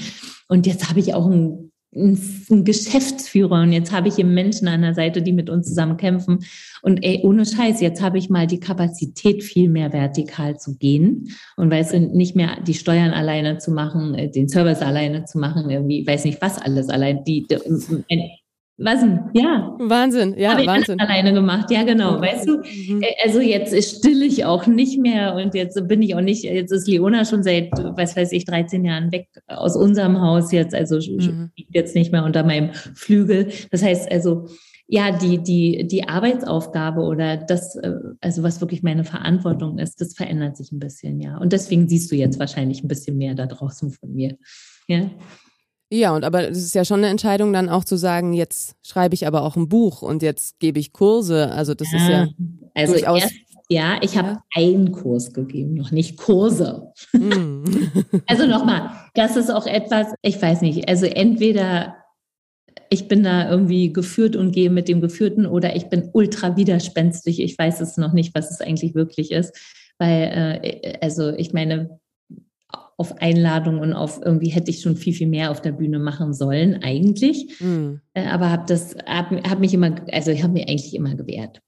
Und jetzt habe ich auch ein ein Geschäftsführer und jetzt habe ich hier Menschen an der Seite, die mit uns zusammen kämpfen. Und ey, ohne Scheiß, jetzt habe ich mal die Kapazität, viel mehr vertikal zu gehen und weiß nicht mehr die Steuern alleine zu machen, äh, den Service alleine zu machen, irgendwie, weiß nicht was alles allein, die, die was denn? Ja. Wahnsinn, ja, Habe Wahnsinn. Ich alleine gemacht, ja, genau. Weißt du, mhm. Also jetzt still ich auch nicht mehr und jetzt bin ich auch nicht, jetzt ist Leona schon seit, was weiß ich, 13 Jahren weg aus unserem Haus jetzt, also mhm. jetzt nicht mehr unter meinem Flügel. Das heißt also, ja, die, die, die Arbeitsaufgabe oder das, äh, also was wirklich meine Verantwortung ist, das verändert sich ein bisschen, ja. Und deswegen siehst du jetzt wahrscheinlich ein bisschen mehr da draußen von mir. Ja. Ja, und aber es ist ja schon eine Entscheidung, dann auch zu sagen, jetzt schreibe ich aber auch ein Buch und jetzt gebe ich Kurse. Also das ja, ist ja also durchaus. Erst, ja, ich habe ja. einen Kurs gegeben, noch nicht Kurse. Mm. also nochmal, das ist auch etwas, ich weiß nicht, also entweder ich bin da irgendwie geführt und gehe mit dem Geführten oder ich bin ultra widerspenstig. Ich weiß es noch nicht, was es eigentlich wirklich ist. Weil, äh, also ich meine, auf Einladung und auf irgendwie hätte ich schon viel, viel mehr auf der Bühne machen sollen, eigentlich. Mhm. Aber habe das, habe hab mich immer, also ich habe mir eigentlich immer gewehrt.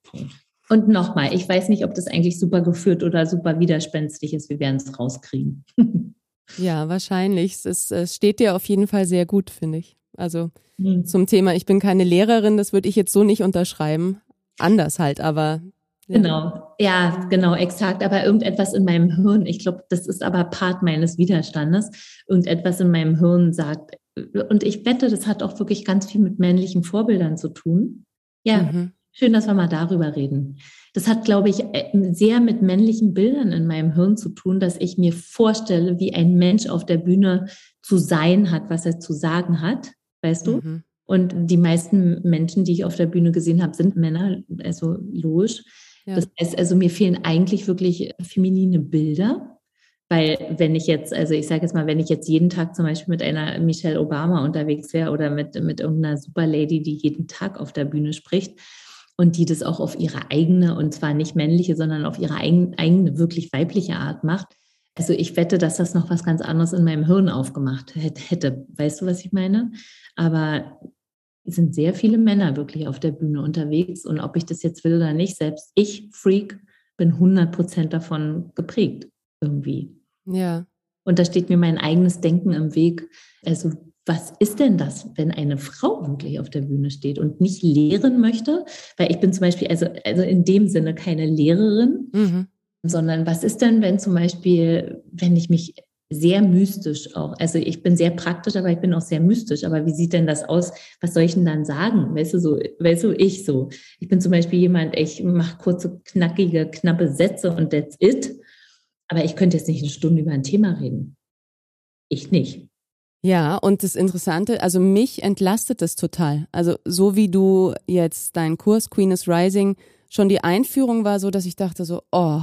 Und nochmal, ich weiß nicht, ob das eigentlich super geführt oder super widerspenstig ist. Wir werden es rauskriegen. ja, wahrscheinlich. Es, es steht dir auf jeden Fall sehr gut, finde ich. Also mhm. zum Thema, ich bin keine Lehrerin, das würde ich jetzt so nicht unterschreiben. Anders halt, aber Genau, ja, genau, exakt. Aber irgendetwas in meinem Hirn, ich glaube, das ist aber Part meines Widerstandes, irgendetwas in meinem Hirn sagt, und ich wette, das hat auch wirklich ganz viel mit männlichen Vorbildern zu tun. Ja, mhm. schön, dass wir mal darüber reden. Das hat, glaube ich, äh, sehr mit männlichen Bildern in meinem Hirn zu tun, dass ich mir vorstelle, wie ein Mensch auf der Bühne zu sein hat, was er zu sagen hat, weißt du? Mhm. Und die meisten Menschen, die ich auf der Bühne gesehen habe, sind Männer, also logisch. Ja. Das heißt also, mir fehlen eigentlich wirklich feminine Bilder. Weil wenn ich jetzt, also ich sage jetzt mal, wenn ich jetzt jeden Tag zum Beispiel mit einer Michelle Obama unterwegs wäre oder mit, mit irgendeiner Superlady, die jeden Tag auf der Bühne spricht und die das auch auf ihre eigene, und zwar nicht männliche, sondern auf ihre eigene, eigene wirklich weibliche Art macht, also ich wette, dass das noch was ganz anderes in meinem Hirn aufgemacht hätte. Weißt du, was ich meine? Aber sind sehr viele Männer wirklich auf der Bühne unterwegs. Und ob ich das jetzt will oder nicht, selbst ich, Freak, bin 100 Prozent davon geprägt irgendwie. Ja. Und da steht mir mein eigenes Denken im Weg. Also was ist denn das, wenn eine Frau wirklich auf der Bühne steht und nicht lehren möchte? Weil ich bin zum Beispiel, also, also in dem Sinne keine Lehrerin, mhm. sondern was ist denn, wenn zum Beispiel, wenn ich mich sehr mystisch auch. Also ich bin sehr praktisch, aber ich bin auch sehr mystisch. Aber wie sieht denn das aus? Was soll ich denn dann sagen? Weißt du, so, weißt du, ich so. Ich bin zum Beispiel jemand, ich mache kurze, knackige, knappe Sätze und that's it. Aber ich könnte jetzt nicht eine Stunde über ein Thema reden. Ich nicht. Ja, und das Interessante, also mich entlastet das total. Also so wie du jetzt dein Kurs Queen is Rising, schon die Einführung war so, dass ich dachte so, oh,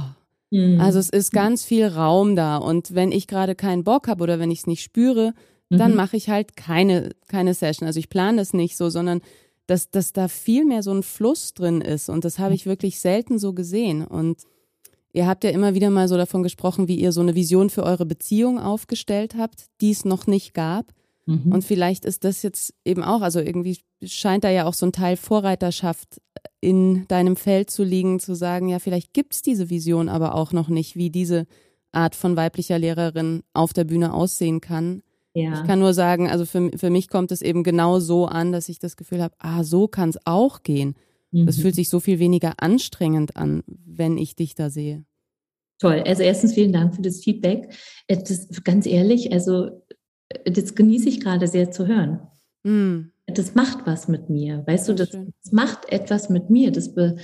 Mhm. Also es ist ganz viel Raum da. Und wenn ich gerade keinen Bock habe oder wenn ich es nicht spüre, dann mhm. mache ich halt keine, keine Session. Also ich plane das nicht so, sondern dass, dass da viel mehr so ein Fluss drin ist. Und das habe ich wirklich selten so gesehen. Und ihr habt ja immer wieder mal so davon gesprochen, wie ihr so eine Vision für eure Beziehung aufgestellt habt, die es noch nicht gab. Mhm. Und vielleicht ist das jetzt eben auch, also irgendwie scheint da ja auch so ein Teil Vorreiterschaft in deinem Feld zu liegen, zu sagen, ja, vielleicht gibt es diese Vision aber auch noch nicht, wie diese Art von weiblicher Lehrerin auf der Bühne aussehen kann. Ja. Ich kann nur sagen, also für, für mich kommt es eben genau so an, dass ich das Gefühl habe, ah, so kann es auch gehen. Mhm. Das fühlt sich so viel weniger anstrengend an, wenn ich dich da sehe. Toll. Also erstens vielen Dank für das Feedback. Äh, das, ganz ehrlich, also das genieße ich gerade sehr zu hören. Mm. Das macht was mit mir, weißt du, das, das macht etwas mit mir. Das be,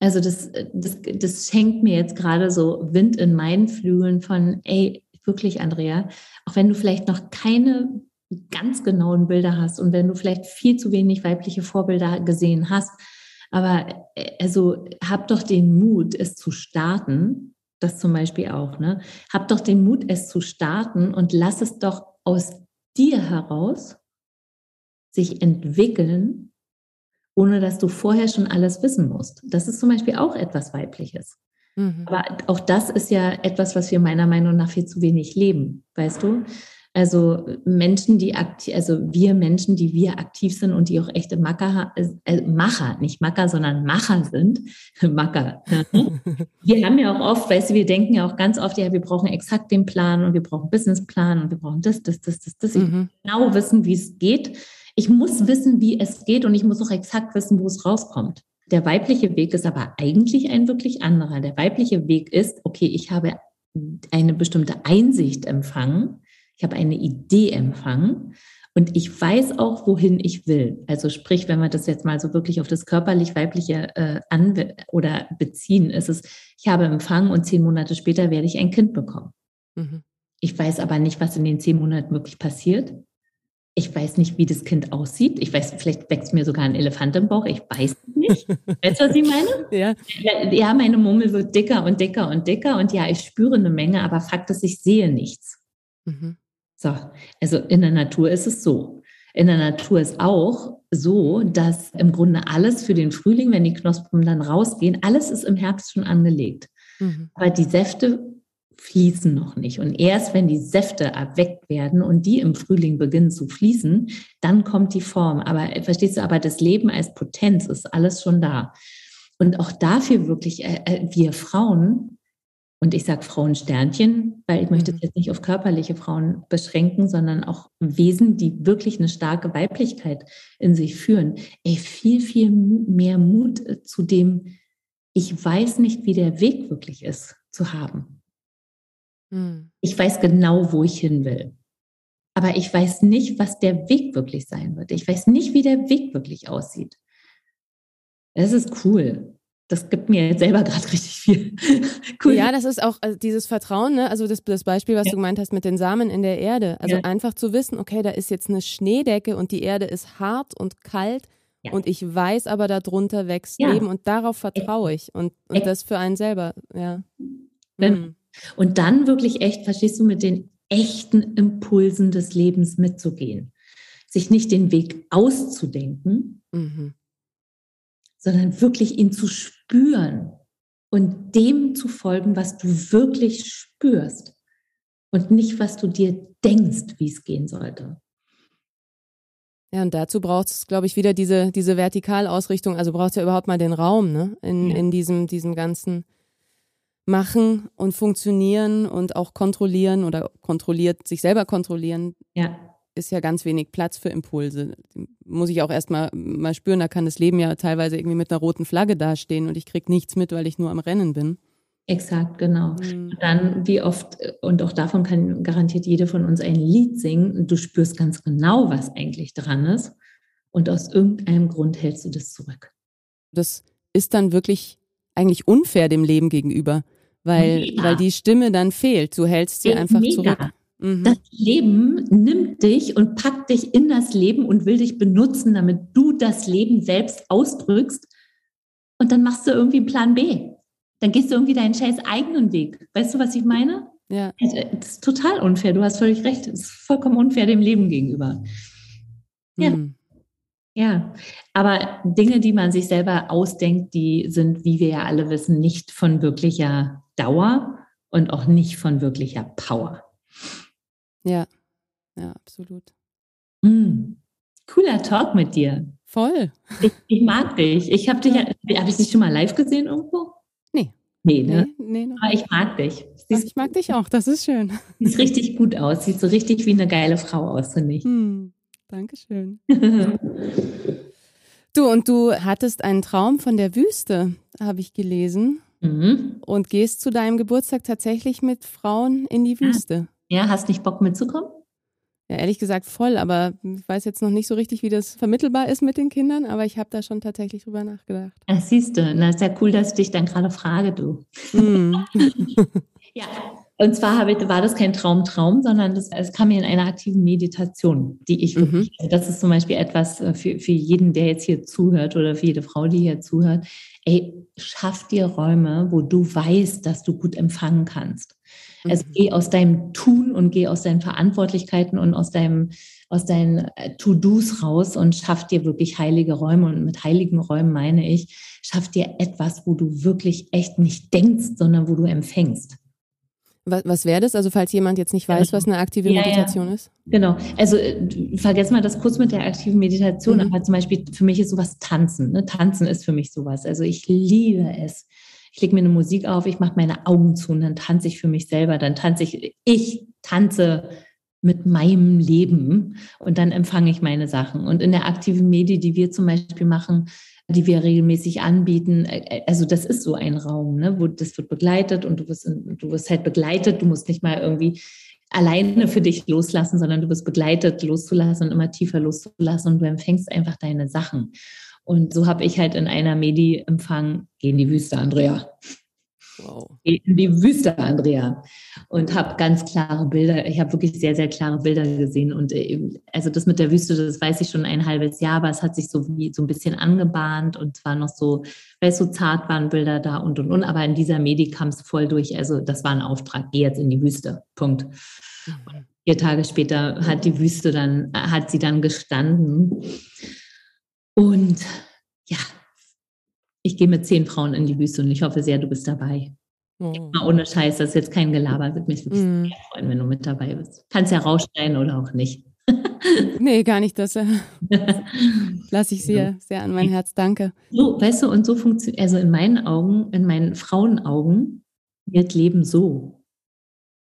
also das, das, das schenkt mir jetzt gerade so Wind in meinen Flügeln von, ey, wirklich, Andrea, auch wenn du vielleicht noch keine ganz genauen Bilder hast und wenn du vielleicht viel zu wenig weibliche Vorbilder gesehen hast, aber äh, also hab doch den Mut, es zu starten. Das zum Beispiel auch, ne? Hab doch den Mut, es zu starten und lass es doch aus dir heraus sich entwickeln, ohne dass du vorher schon alles wissen musst. Das ist zum Beispiel auch etwas Weibliches. Mhm. Aber auch das ist ja etwas, was wir meiner Meinung nach viel zu wenig leben, weißt du? Also Menschen, die aktiv, also wir Menschen, die wir aktiv sind und die auch echte Macker, äh, Macher, nicht Macker, sondern Macher sind. Macker. wir haben ja auch oft, weißt du, wir denken ja auch ganz oft, ja, wir brauchen exakt den Plan und wir brauchen Businessplan und wir brauchen das, das, das, das, das. Mhm. genau wissen, wie es geht. Ich muss wissen, wie es geht und ich muss auch exakt wissen, wo es rauskommt. Der weibliche Weg ist aber eigentlich ein wirklich anderer. Der weibliche Weg ist, okay, ich habe eine bestimmte Einsicht empfangen ich habe eine Idee empfangen und ich weiß auch, wohin ich will. Also sprich, wenn wir das jetzt mal so wirklich auf das körperlich-weibliche äh, an oder beziehen, ist es, ich habe empfangen und zehn Monate später werde ich ein Kind bekommen. Mhm. Ich weiß aber nicht, was in den zehn Monaten wirklich passiert. Ich weiß nicht, wie das Kind aussieht. Ich weiß, vielleicht wächst mir sogar ein Elefant im Bauch. Ich weiß nicht. weißt du, was ich meine? Ja. ja, meine Mummel wird dicker und dicker und dicker. Und ja, ich spüre eine Menge, aber Fakt ist, ich sehe nichts. Mhm. So, also in der Natur ist es so. In der Natur ist auch so, dass im Grunde alles für den Frühling, wenn die Knospen dann rausgehen, alles ist im Herbst schon angelegt. Mhm. Aber die Säfte fließen noch nicht. Und erst wenn die Säfte erweckt werden und die im Frühling beginnen zu fließen, dann kommt die Form. Aber verstehst du, aber das Leben als Potenz ist alles schon da. Und auch dafür wirklich, äh, äh wir Frauen und ich sage Frauensternchen, weil ich möchte es mhm. jetzt nicht auf körperliche Frauen beschränken, sondern auch Wesen, die wirklich eine starke Weiblichkeit in sich führen. Ey, viel, viel mehr Mut äh, zu dem, ich weiß nicht, wie der Weg wirklich ist, zu haben. Mhm. Ich weiß genau, wo ich hin will. Aber ich weiß nicht, was der Weg wirklich sein wird. Ich weiß nicht, wie der Weg wirklich aussieht. Das ist cool das gibt mir selber gerade richtig viel. cool. Ja, das ist auch also dieses Vertrauen, ne? also das, das Beispiel, was ja. du gemeint hast mit den Samen in der Erde. Also ja. einfach zu wissen, okay, da ist jetzt eine Schneedecke und die Erde ist hart und kalt ja. und ich weiß aber, darunter wächst Leben und darauf vertraue ich und, und das für einen selber, ja. Mhm. Und dann wirklich echt, verstehst du, mit den echten Impulsen des Lebens mitzugehen. Sich nicht den Weg auszudenken, mhm sondern wirklich ihn zu spüren und dem zu folgen, was du wirklich spürst und nicht, was du dir denkst, wie es gehen sollte. Ja, und dazu braucht es, glaube ich, wieder diese, diese Vertikalausrichtung. Also braucht es ja überhaupt mal den Raum, ne? In, ja. in diesem, diesem ganzen Machen und Funktionieren und auch kontrollieren oder kontrolliert, sich selber kontrollieren. Ja ist ja ganz wenig Platz für Impulse. Muss ich auch erstmal mal spüren, da kann das Leben ja teilweise irgendwie mit einer roten Flagge dastehen und ich krieg nichts mit, weil ich nur am Rennen bin. Exakt, genau. Mhm. Dann, wie oft, und auch davon kann garantiert jede von uns ein Lied singen, du spürst ganz genau, was eigentlich dran ist. Und aus irgendeinem Grund hältst du das zurück. Das ist dann wirklich eigentlich unfair dem Leben gegenüber, weil, weil die Stimme dann fehlt. Du hältst sie einfach Mega. zurück. Mhm. Das Leben nimmt dich und packt dich in das Leben und will dich benutzen, damit du das Leben selbst ausdrückst. Und dann machst du irgendwie Plan B. Dann gehst du irgendwie deinen scheiß eigenen Weg. Weißt du, was ich meine? Ja. Also, das ist total unfair. Du hast völlig recht. Es ist vollkommen unfair dem Leben gegenüber. Ja. Mhm. Ja, aber Dinge, die man sich selber ausdenkt, die sind, wie wir ja alle wissen, nicht von wirklicher Dauer und auch nicht von wirklicher Power. Ja, ja, absolut. Mm, cooler Talk mit dir. Voll. Ich, ich mag dich. Ich habe dich, ja. habe ich dich schon mal live gesehen irgendwo? Nee. Nee, ne? Nee, nee Aber ich mag dich. Siehst, ich mag dich auch, das ist schön. Sieht richtig gut aus. Sieht so richtig wie eine geile Frau aus, finde ich. Hm, Dankeschön. du, und du hattest einen Traum von der Wüste, habe ich gelesen. Mhm. Und gehst zu deinem Geburtstag tatsächlich mit Frauen in die Wüste. Ja, hast nicht Bock mitzukommen? Ja, ehrlich gesagt voll, aber ich weiß jetzt noch nicht so richtig, wie das vermittelbar ist mit den Kindern, aber ich habe da schon tatsächlich drüber nachgedacht. Ach, siehst du, na ist ja cool, dass ich dich dann gerade frage, du. Mm. ja, und zwar ich, war das kein Traum-Traum, sondern das, es kam mir in einer aktiven Meditation, die ich wirklich, mhm. also das ist zum Beispiel etwas äh, für, für jeden, der jetzt hier zuhört oder für jede Frau, die hier zuhört. Ey, schaff dir Räume, wo du weißt, dass du gut empfangen kannst. Also mhm. geh aus deinem Tun und geh aus deinen Verantwortlichkeiten und aus deinem aus deinen äh, To-Dos raus und schaff dir wirklich heilige Räume. Und mit heiligen Räumen meine ich, schaff dir etwas, wo du wirklich echt nicht denkst, sondern wo du empfängst. Was, was wäre das? Also falls jemand jetzt nicht weiß, was eine aktive ja, Meditation ja. ist? Genau. Also äh, vergessen mal das kurz mit der aktiven Meditation. Mhm. Aber zum Beispiel für mich ist sowas Tanzen. Ne? Tanzen ist für mich sowas. Also ich liebe es ich lege mir eine Musik auf, ich mache meine Augen zu und dann tanze ich für mich selber, dann tanze ich, ich tanze mit meinem Leben und dann empfange ich meine Sachen. Und in der aktiven Medie, die wir zum Beispiel machen, die wir regelmäßig anbieten, äh, äh, also das ist so ein Raum, ne, wo das wird begleitet und du wirst, du wirst halt begleitet, du musst nicht mal irgendwie alleine für dich loslassen, sondern du wirst begleitet, loszulassen und immer tiefer loszulassen und du empfängst einfach deine Sachen. Und so habe ich halt in einer Medi empfangen, geh in die Wüste, Andrea. Wow. In die Wüste, Andrea. Und habe ganz klare Bilder, ich habe wirklich sehr, sehr klare Bilder gesehen. Und äh, also das mit der Wüste, das weiß ich schon ein halbes Jahr, aber es hat sich so wie so ein bisschen angebahnt und zwar noch so, weil es so zart waren Bilder da und und und. Aber in dieser Medi kam es voll durch. Also das war ein Auftrag, geh jetzt in die Wüste. Punkt. Mhm. Vier Tage später hat die Wüste dann, hat sie dann gestanden. Und ja, ich gehe mit zehn Frauen in die Wüste und ich hoffe sehr, du bist dabei. Oh. Ohne Scheiß, das ist jetzt kein Gelaber, würde mich wirklich mm. sehr freuen, wenn du mit dabei bist. Kannst ja rausschneiden oder auch nicht. nee, gar nicht. Das äh, lasse ich sehr, sehr an mein Herz. Danke. So, weißt du, und so funktioniert, also in meinen Augen, in meinen Frauenaugen, wird Leben so.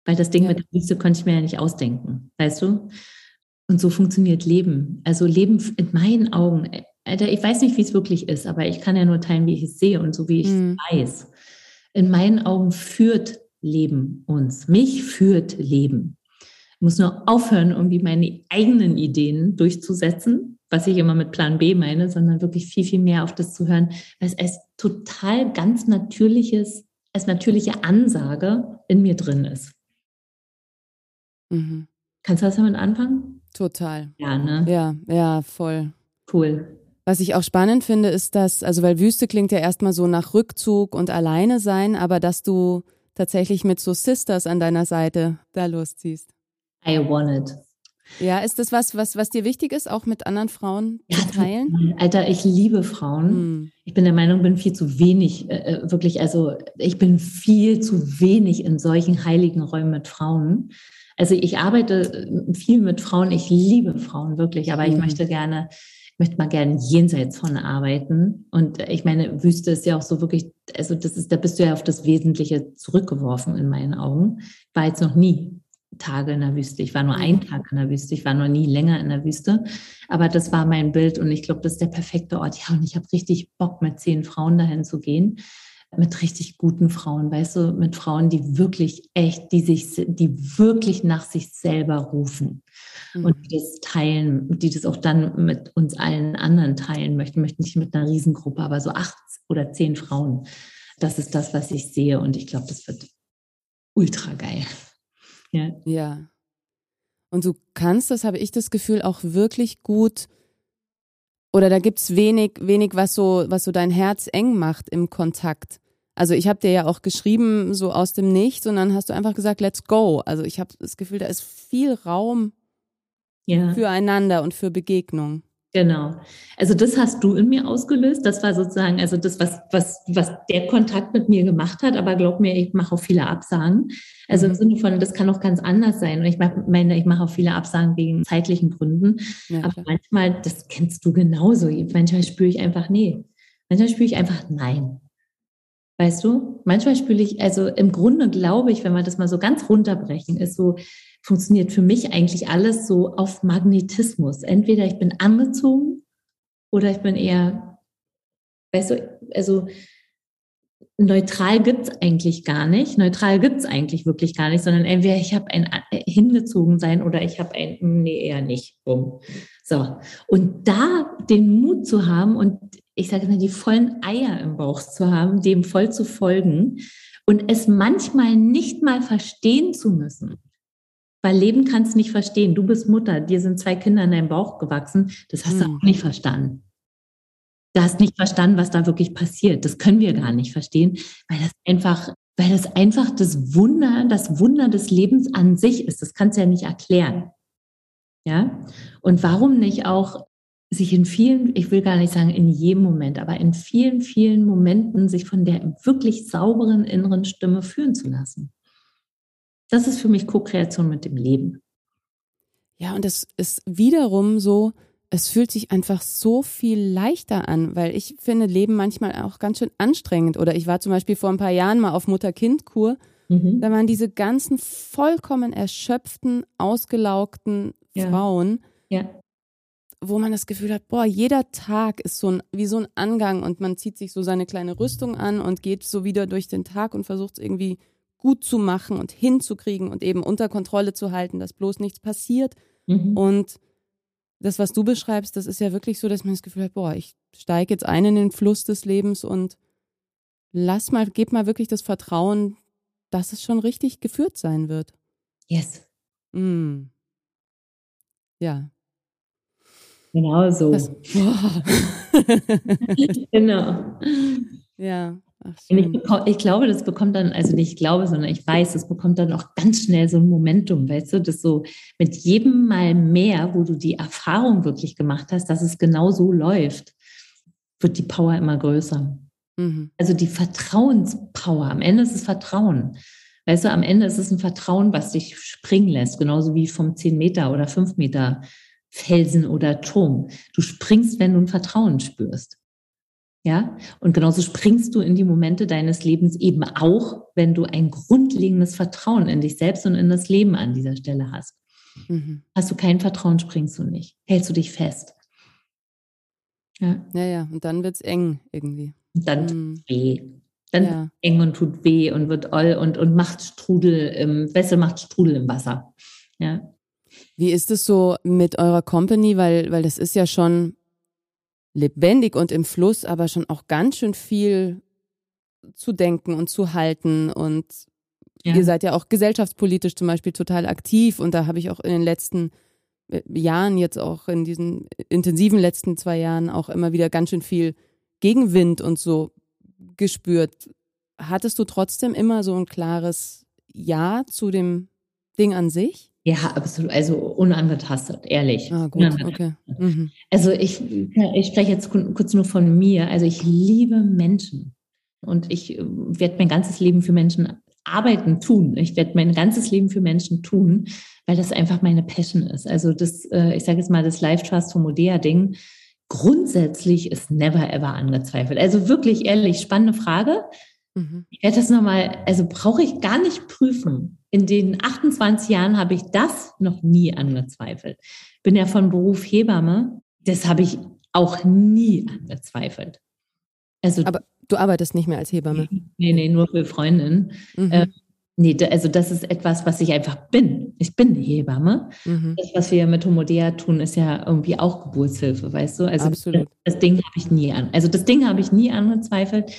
Weil das Ding ja. mit der Wüste konnte ich mir ja nicht ausdenken, weißt du? Und so funktioniert Leben. Also Leben in meinen Augen Alter, ich weiß nicht, wie es wirklich ist, aber ich kann ja nur teilen, wie ich es sehe und so wie ich es mhm. weiß. In meinen Augen führt Leben uns. Mich führt Leben. Ich muss nur aufhören, irgendwie meine eigenen Ideen durchzusetzen, was ich immer mit Plan B meine, sondern wirklich viel, viel mehr auf das zu hören, weil es als total ganz natürliches, als natürliche Ansage in mir drin ist. Mhm. Kannst du was damit anfangen? Total. Ja, ne? Ja, ja, voll. Cool. Was ich auch spannend finde, ist, dass, also weil Wüste klingt ja erstmal so nach Rückzug und alleine sein, aber dass du tatsächlich mit so Sisters an deiner Seite da losziehst. I want it. Ja, ist das was, was, was dir wichtig ist, auch mit anderen Frauen ja, zu teilen? Alter, ich liebe Frauen. Hm. Ich bin der Meinung, bin viel zu wenig, äh, äh, wirklich, also ich bin viel zu wenig in solchen heiligen Räumen mit Frauen. Also ich arbeite äh, viel mit Frauen, ich liebe Frauen wirklich, aber hm. ich möchte gerne möchte mal gerne jenseits von arbeiten. Und ich meine, Wüste ist ja auch so wirklich, also das ist, da bist du ja auf das Wesentliche zurückgeworfen in meinen Augen. Ich war jetzt noch nie Tage in der Wüste. Ich war nur einen Tag in der Wüste. Ich war noch nie länger in der Wüste. Aber das war mein Bild und ich glaube, das ist der perfekte Ort. Ja, und ich habe richtig Bock, mit zehn Frauen dahin zu gehen. Mit richtig guten Frauen, weißt du, mit Frauen, die wirklich echt, die sich, die wirklich nach sich selber rufen mhm. und die das teilen, die das auch dann mit uns allen anderen teilen möchten, möchten nicht mit einer Riesengruppe, aber so acht oder zehn Frauen. Das ist das, was ich sehe und ich glaube, das wird ultra geil. Ja. ja. Und du kannst, das habe ich das Gefühl, auch wirklich gut oder da gibt es wenig, wenig, was so, was so dein Herz eng macht im Kontakt. Also ich habe dir ja auch geschrieben, so aus dem Nichts, und dann hast du einfach gesagt, let's go. Also ich habe das Gefühl, da ist viel Raum ja. füreinander und für Begegnung. Genau. Also das hast du in mir ausgelöst. Das war sozusagen, also das, was, was, was der Kontakt mit mir gemacht hat. Aber glaub mir, ich mache auch viele Absagen. Also mhm. im Sinne von, das kann auch ganz anders sein. Und ich meine, ich mache auch viele Absagen wegen zeitlichen Gründen. Ja, aber manchmal, das kennst du genauso. Manchmal spüre ich einfach nee. Manchmal spüre ich einfach nein. Weißt du? Manchmal spüre ich, also im Grunde glaube ich, wenn wir das mal so ganz runterbrechen, ist so, funktioniert für mich eigentlich alles so auf Magnetismus. Entweder ich bin angezogen oder ich bin eher, weißt du, also neutral gibt es eigentlich gar nicht. Neutral gibt es eigentlich wirklich gar nicht, sondern entweder ich habe ein äh, hingezogen sein oder ich habe ein, nee, eher nicht. Bumm. So. Und da den Mut zu haben und ich sage mal, die vollen Eier im Bauch zu haben, dem voll zu folgen und es manchmal nicht mal verstehen zu müssen. Weil Leben kannst du nicht verstehen. Du bist Mutter, dir sind zwei Kinder in deinem Bauch gewachsen. Das hast du hm. auch nicht verstanden. Du hast nicht verstanden, was da wirklich passiert. Das können wir gar nicht verstehen, weil das einfach, weil das einfach das Wunder, das Wunder des Lebens an sich ist. Das kannst du ja nicht erklären. Ja? Und warum nicht auch sich in vielen, ich will gar nicht sagen in jedem Moment, aber in vielen, vielen Momenten sich von der wirklich sauberen inneren Stimme führen zu lassen? Das ist für mich Co-Kreation mit dem Leben. Ja, und es ist wiederum so, es fühlt sich einfach so viel leichter an, weil ich finde Leben manchmal auch ganz schön anstrengend. Oder ich war zum Beispiel vor ein paar Jahren mal auf Mutter-Kind-Kur. Mhm. Da waren diese ganzen vollkommen erschöpften, ausgelaugten ja. Frauen, ja. wo man das Gefühl hat, boah, jeder Tag ist so ein, wie so ein Angang und man zieht sich so seine kleine Rüstung an und geht so wieder durch den Tag und versucht es irgendwie gut zu machen und hinzukriegen und eben unter Kontrolle zu halten, dass bloß nichts passiert. Mhm. Und das, was du beschreibst, das ist ja wirklich so, dass man das Gefühl hat, boah, ich steige jetzt ein in den Fluss des Lebens und lass mal, gib mal wirklich das Vertrauen, dass es schon richtig geführt sein wird. Yes. Mm. Ja. Genau so. Das, genau. Ja. Ich, ich, glaube, das bekommt dann, also nicht ich glaube, sondern ich weiß, das bekommt dann auch ganz schnell so ein Momentum, weißt du, das so mit jedem Mal mehr, wo du die Erfahrung wirklich gemacht hast, dass es genau so läuft, wird die Power immer größer. Mhm. Also die Vertrauenspower, am Ende ist es Vertrauen. Weißt du, am Ende ist es ein Vertrauen, was dich springen lässt, genauso wie vom 10 Meter oder 5 Meter Felsen oder Turm. Du springst, wenn du ein Vertrauen spürst. Ja, und genauso springst du in die Momente deines Lebens eben auch, wenn du ein grundlegendes Vertrauen in dich selbst und in das Leben an dieser Stelle hast. Mhm. Hast du kein Vertrauen, springst du nicht. Hältst du dich fest. Ja, ja, ja. und dann wird es eng irgendwie. Und dann mhm. weh. Dann ja. eng und tut weh und wird oll und, und macht Strudel im, Wessel macht Strudel im Wasser. Ja. Wie ist es so mit eurer Company? Weil, weil das ist ja schon lebendig und im Fluss, aber schon auch ganz schön viel zu denken und zu halten. Und ja. ihr seid ja auch gesellschaftspolitisch zum Beispiel total aktiv. Und da habe ich auch in den letzten äh, Jahren, jetzt auch in diesen intensiven letzten zwei Jahren, auch immer wieder ganz schön viel Gegenwind und so gespürt. Hattest du trotzdem immer so ein klares Ja zu dem Ding an sich? Ja, absolut. Also unangetastet, ehrlich. Ah, gut, okay. Mhm. Also ich, ich spreche jetzt kurz nur von mir. Also ich liebe Menschen und ich äh, werde mein ganzes Leben für Menschen arbeiten, tun. Ich werde mein ganzes Leben für Menschen tun, weil das einfach meine Passion ist. Also das, äh, ich sage jetzt mal, das Life Trust von Modea Ding. Grundsätzlich ist never ever angezweifelt. Also wirklich ehrlich, spannende Frage. Mhm. Ich werde das nochmal, also brauche ich gar nicht prüfen. In den 28 Jahren habe ich das noch nie angezweifelt. Bin ja von Beruf Hebamme. Das habe ich auch nie angezweifelt. Also, Aber Du arbeitest nicht mehr als Hebamme? Nee, nee, nur für Freundinnen. Mhm. Äh, nee, also das ist etwas, was ich einfach bin. Ich bin eine Hebamme. Mhm. Das, was wir mit Homodea tun, ist ja irgendwie auch Geburtshilfe, weißt du? Also Absolut. Das, das Ding habe ich nie an. Also das Ding habe ich nie angezweifelt.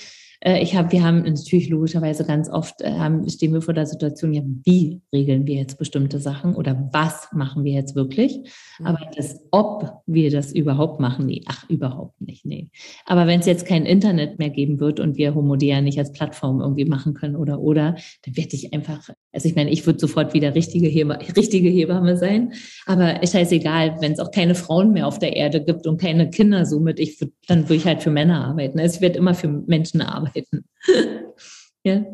Äh, ich habe, wir haben natürlich logischerweise ganz oft äh, haben, stehen wir vor der Situation, ja, wie regeln wir jetzt bestimmte Sachen oder was machen wir jetzt wirklich? Mhm. Aber das, ob wir das überhaupt machen, nee, ach, überhaupt nicht, nee. Aber wenn es jetzt kein Internet mehr geben wird und wir Homodea nicht als Plattform irgendwie machen können oder, oder, dann werde ich einfach, also ich meine, ich würde sofort wieder richtige, Heba, richtige Hebamme sein, aber ist scheißegal, wenn es auch keine Frauen mehr auf der Erde gibt und keine Kinder somit, ich würd, dann würde ich halt für Männer arbeiten. Also ich werde immer für Menschen arbeiten arbeiten. ja.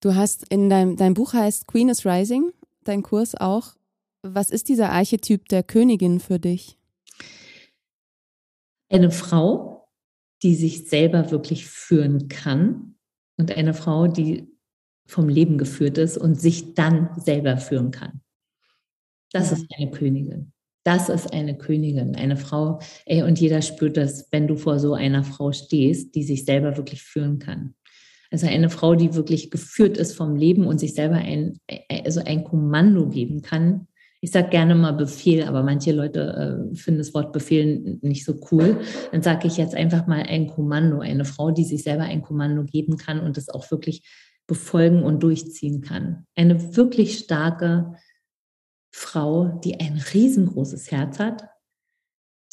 Du hast in deinem dein Buch heißt Queen is Rising, dein Kurs auch. Was ist dieser Archetyp der Königin für dich? Eine Frau, die sich selber wirklich führen kann und eine Frau, die vom Leben geführt ist und sich dann selber führen kann. Das ist eine Königin. Das ist eine Königin, eine Frau. Ey, und jeder spürt das, wenn du vor so einer Frau stehst, die sich selber wirklich führen kann. Also eine Frau, die wirklich geführt ist vom Leben und sich selber ein, also ein Kommando geben kann. Ich sage gerne mal Befehl, aber manche Leute äh, finden das Wort Befehl nicht so cool. Dann sage ich jetzt einfach mal ein Kommando, eine Frau, die sich selber ein Kommando geben kann und das auch wirklich befolgen und durchziehen kann. Eine wirklich starke, Frau, die ein riesengroßes Herz hat,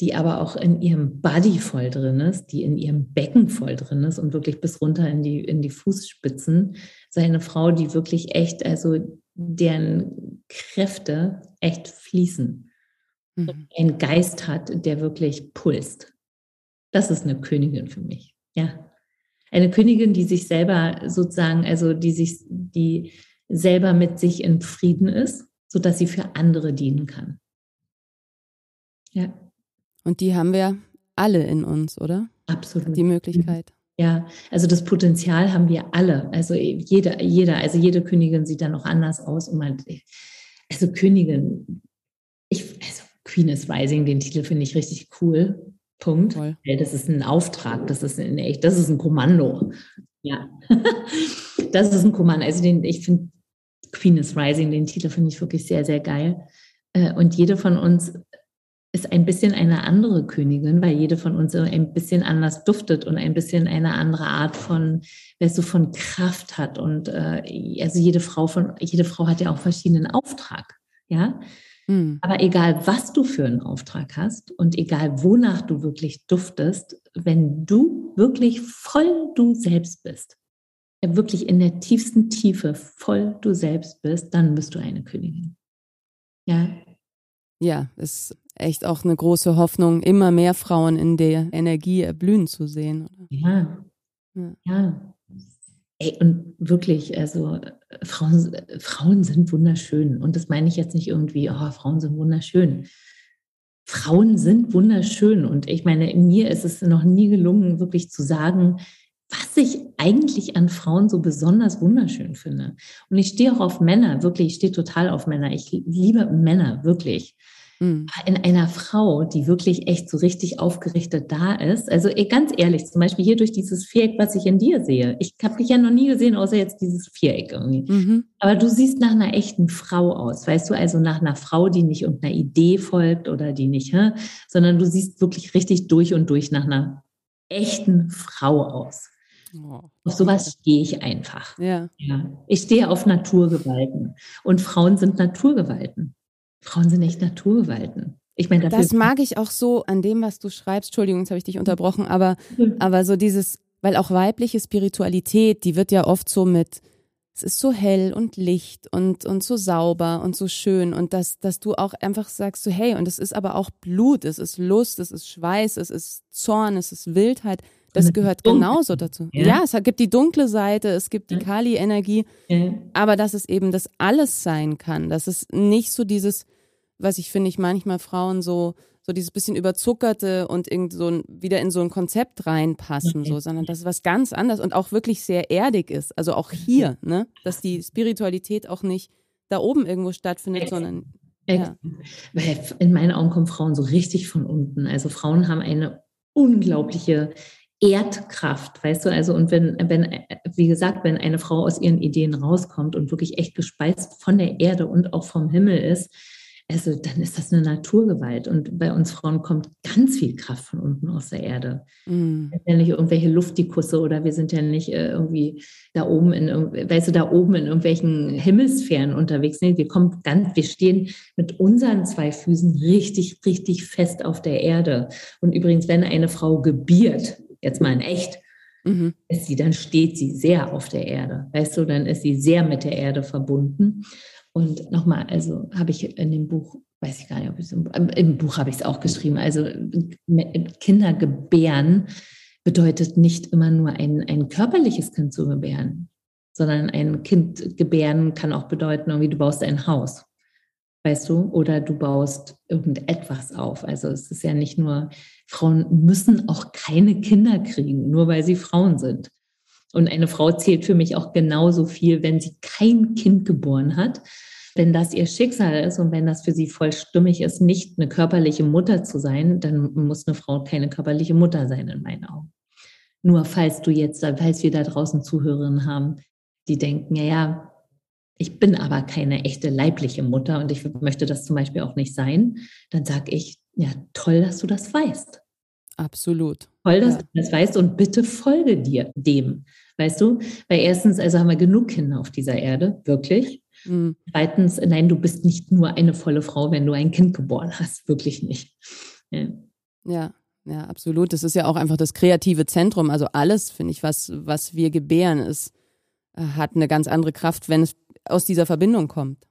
die aber auch in ihrem Body voll drin ist, die in ihrem Becken voll drin ist und wirklich bis runter in die, in die Fußspitzen. So eine Frau, die wirklich echt, also deren Kräfte echt fließen. Mhm. Ein Geist hat, der wirklich pulst. Das ist eine Königin für mich. Ja. Eine Königin, die sich selber sozusagen, also die sich, die selber mit sich in Frieden ist sodass sie für andere dienen kann. Ja. Und die haben wir alle in uns, oder? Absolut. Die Möglichkeit. Ja, also das Potenzial haben wir alle. Also jeder, jeder, also jede Königin sieht dann noch anders aus. Und man, also Königin, ich, also Queen is Rising, den Titel finde ich richtig cool. Punkt. Toll. Das ist ein Auftrag, das ist ein echt, das ist ein Kommando. Ja, das ist ein Kommando. Also den, ich finde Queen is Rising, den Titel finde ich wirklich sehr, sehr geil. Äh, und jede von uns ist ein bisschen eine andere Königin, weil jede von uns ein bisschen anders duftet und ein bisschen eine andere Art von, weißt du, von Kraft hat. Und äh, also jede Frau von, jede Frau hat ja auch verschiedenen Auftrag, ja. Mhm. Aber egal, was du für einen Auftrag hast und egal, wonach du wirklich duftest, wenn du wirklich voll du selbst bist, wirklich in der tiefsten Tiefe voll du selbst bist, dann bist du eine Königin. Ja. Ja, ist echt auch eine große Hoffnung, immer mehr Frauen in der Energie erblühen zu sehen. Ja. ja. ja. Ey, und wirklich, also Frauen, Frauen sind wunderschön. Und das meine ich jetzt nicht irgendwie, oh, Frauen sind wunderschön. Frauen sind wunderschön. Und ich meine, mir ist es noch nie gelungen, wirklich zu sagen, was ich eigentlich an Frauen so besonders wunderschön finde. Und ich stehe auch auf Männer, wirklich, ich stehe total auf Männer. Ich liebe Männer, wirklich. Mhm. In einer Frau, die wirklich echt so richtig aufgerichtet da ist. Also ganz ehrlich, zum Beispiel hier durch dieses Viereck, was ich in dir sehe. Ich habe dich ja noch nie gesehen, außer jetzt dieses Viereck irgendwie. Mhm. Aber du siehst nach einer echten Frau aus, weißt du, also nach einer Frau, die nicht irgendeiner Idee folgt oder die nicht, hä? sondern du siehst wirklich richtig durch und durch nach einer echten Frau aus. Oh. Auf sowas stehe ich einfach. Ja. ja. Ich stehe auf Naturgewalten. Und Frauen sind Naturgewalten. Frauen sind echt Naturgewalten. Ich meine, das mag ich auch so an dem, was du schreibst. Entschuldigung, jetzt habe ich dich unterbrochen, aber, aber so dieses, weil auch weibliche Spiritualität, die wird ja oft so mit, es ist so hell und Licht und, und so sauber und so schön und dass, dass du auch einfach sagst so, hey, und es ist aber auch Blut, es ist Lust, es ist Schweiß, es ist Zorn, es ist Wildheit. Das gehört genauso dazu. Ja. ja. es gibt die dunkle Seite, es gibt die Kali-Energie, ja. aber dass es eben das alles sein kann, dass es nicht so dieses, was ich finde, ich manchmal Frauen so, so dieses bisschen überzuckerte und irgend so ein, wieder in so ein Konzept reinpassen, okay. so, sondern dass es was ganz anderes und auch wirklich sehr erdig ist. Also auch hier, ne, dass die Spiritualität auch nicht da oben irgendwo stattfindet, sondern ja. Weil in meinen Augen kommen Frauen so richtig von unten. Also Frauen haben eine unglaubliche Erdkraft, weißt du, also und wenn, wenn, wie gesagt, wenn eine Frau aus ihren Ideen rauskommt und wirklich echt gespeist von der Erde und auch vom Himmel ist, also dann ist das eine Naturgewalt. Und bei uns Frauen kommt ganz viel Kraft von unten aus der Erde. Mm. Wir sind ja nicht irgendwelche Luftikusse oder wir sind ja nicht äh, irgendwie da oben in, weißt du, da oben in irgendwelchen Himmelsphären unterwegs. Nee, wir kommen ganz, wir stehen mit unseren zwei Füßen richtig, richtig fest auf der Erde. Und übrigens, wenn eine Frau gebiert, jetzt mal in echt, mhm. ist sie, dann steht sie sehr auf der Erde. Weißt du, dann ist sie sehr mit der Erde verbunden. Und nochmal, also habe ich in dem Buch, weiß ich gar nicht, ob ich es im, im Buch habe ich es auch geschrieben, also Kinder gebären bedeutet nicht immer nur ein, ein körperliches Kind zu gebären, sondern ein Kind gebären kann auch bedeuten, irgendwie du baust ein Haus, weißt du, oder du baust irgendetwas auf. Also es ist ja nicht nur, Frauen müssen auch keine Kinder kriegen, nur weil sie Frauen sind. Und eine Frau zählt für mich auch genauso viel, wenn sie kein Kind geboren hat. Wenn das ihr Schicksal ist und wenn das für sie voll stimmig ist, nicht eine körperliche Mutter zu sein, dann muss eine Frau keine körperliche Mutter sein, in meinen Augen. Nur falls du jetzt, falls wir da draußen Zuhörerinnen haben, die denken, ja, ja, ich bin aber keine echte leibliche Mutter und ich möchte das zum Beispiel auch nicht sein, dann sage ich, ja, toll, dass du das weißt. Absolut. Toll, dass ja. du das weißt und bitte folge dir dem. Weißt du? Weil erstens, also haben wir genug Kinder auf dieser Erde, wirklich. Mhm. Zweitens, nein, du bist nicht nur eine volle Frau, wenn du ein Kind geboren hast, wirklich nicht. Ja. ja. Ja, absolut. Das ist ja auch einfach das kreative Zentrum. Also alles, finde ich, was, was wir gebären, ist, äh, hat eine ganz andere Kraft, wenn es aus dieser Verbindung kommt.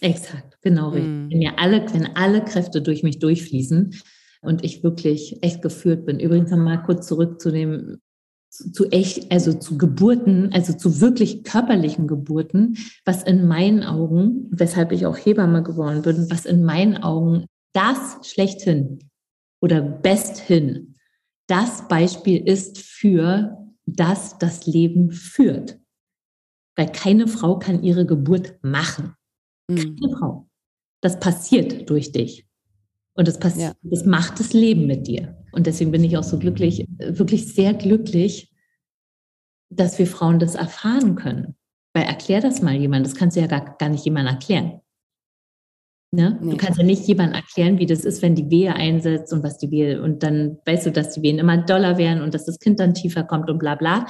Exakt, genau richtig. Mhm. Wenn ja alle, wenn alle Kräfte durch mich durchfließen und ich wirklich echt geführt bin. Übrigens mal kurz zurück zu dem zu echt, also zu Geburten, also zu wirklich körperlichen Geburten, was in meinen Augen, weshalb ich auch Hebamme geworden bin, was in meinen Augen das schlechthin oder besthin das Beispiel ist für das das Leben führt. Weil keine Frau kann ihre Geburt machen. Mhm. Keine mhm. Frau. Das passiert durch dich. Und das passiert, ja. das macht das Leben mit dir. Und deswegen bin ich auch so glücklich, wirklich sehr glücklich, dass wir Frauen das erfahren können. Weil erklär das mal jemand, das kannst du ja gar, gar nicht jemand erklären. Ne? Nee. Du kannst ja nicht jemand erklären, wie das ist, wenn die Wehe einsetzt und was die Wehe, und dann weißt du, dass die Wehen immer doller werden und dass das Kind dann tiefer kommt und bla bla.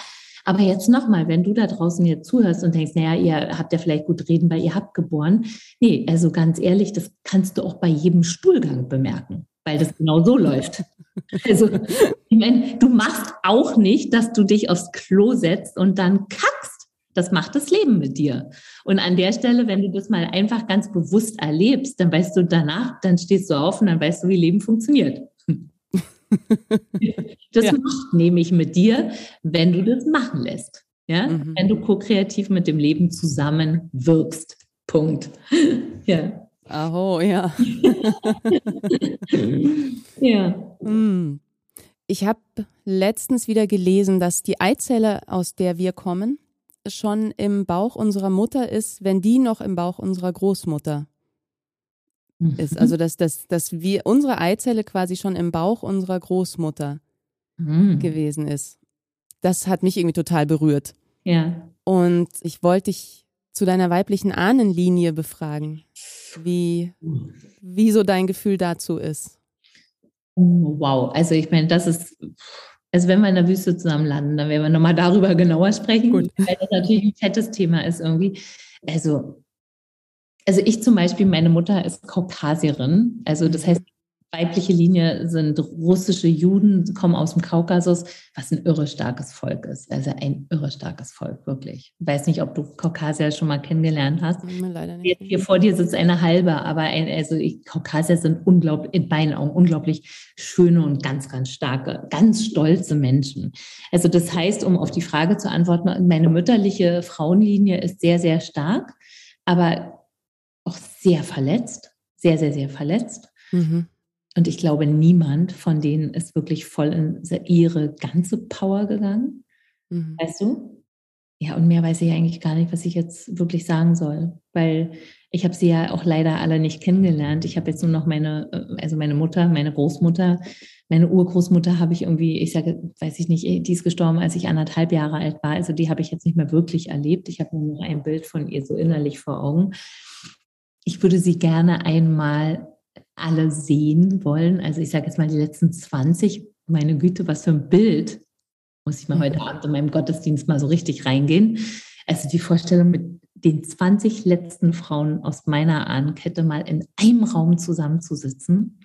Aber jetzt nochmal, wenn du da draußen jetzt zuhörst und denkst, naja, ihr habt ja vielleicht gut reden, weil ihr habt geboren. Nee, also ganz ehrlich, das kannst du auch bei jedem Stuhlgang bemerken, weil das genau so läuft. Also, ich meine, du machst auch nicht, dass du dich aufs Klo setzt und dann kackst. Das macht das Leben mit dir. Und an der Stelle, wenn du das mal einfach ganz bewusst erlebst, dann weißt du danach, dann stehst du auf und dann weißt du, wie Leben funktioniert. Das ja. macht nämlich mit dir, wenn du das machen lässt. Ja? Mhm. Wenn du ko-kreativ mit dem Leben zusammen wirkst. Punkt. Ja. Aho, ja. ja. Hm. Ich habe letztens wieder gelesen, dass die Eizelle, aus der wir kommen, schon im Bauch unserer Mutter ist, wenn die noch im Bauch unserer Großmutter ist. Mhm. Also dass, dass, dass wir unsere Eizelle quasi schon im Bauch unserer Großmutter mhm. gewesen ist. Das hat mich irgendwie total berührt. Ja. Und ich wollte dich zu deiner weiblichen Ahnenlinie befragen, wie, wie so dein Gefühl dazu ist. Wow, also ich meine, das ist, also wenn wir in der Wüste zusammen landen, dann werden wir nochmal darüber genauer sprechen, Gut. weil das natürlich ein fettes Thema ist irgendwie. Also also ich zum Beispiel, meine Mutter ist Kaukasierin. Also das heißt, weibliche Linie sind russische Juden, kommen aus dem Kaukasus, was ein irre starkes Volk ist. Also ein irre starkes Volk, wirklich. Ich weiß nicht, ob du Kaukasier schon mal kennengelernt hast. Leider nicht. Hier vor dir sitzt eine halbe, aber ein, also ich, Kaukasier sind unglaublich, in meinen Augen unglaublich schöne und ganz, ganz starke, ganz stolze Menschen. Also das heißt, um auf die Frage zu antworten, meine mütterliche Frauenlinie ist sehr, sehr stark. Aber auch sehr verletzt, sehr, sehr, sehr verletzt. Mhm. Und ich glaube, niemand von denen ist wirklich voll in ihre ganze Power gegangen. Mhm. Weißt du? ja, und mehr weiß ich eigentlich gar nicht, was ich jetzt wirklich sagen soll, weil ich habe sie ja auch leider alle nicht kennengelernt. Ich habe jetzt nur noch meine, äh, also meine Mutter, meine Großmutter, meine Urgroßmutter habe ich irgendwie, ich sage, weiß ich nicht, die ist gestorben, als ich anderthalb Jahre alt war. Also die habe ich jetzt nicht mehr wirklich erlebt. Ich habe nur noch ein Bild von ihr so innerlich vor Augen. Ich würde sie gerne einmal alle sehen wollen. Also ich sage jetzt mal die letzten 20. Meine Güte, was für ein Bild. Muss ich mal heute Abend in meinem Gottesdienst mal so richtig reingehen. Also die Vorstellung mit den 20 letzten Frauen aus meiner Ahnenkette mal in einem Raum zusammenzusitzen.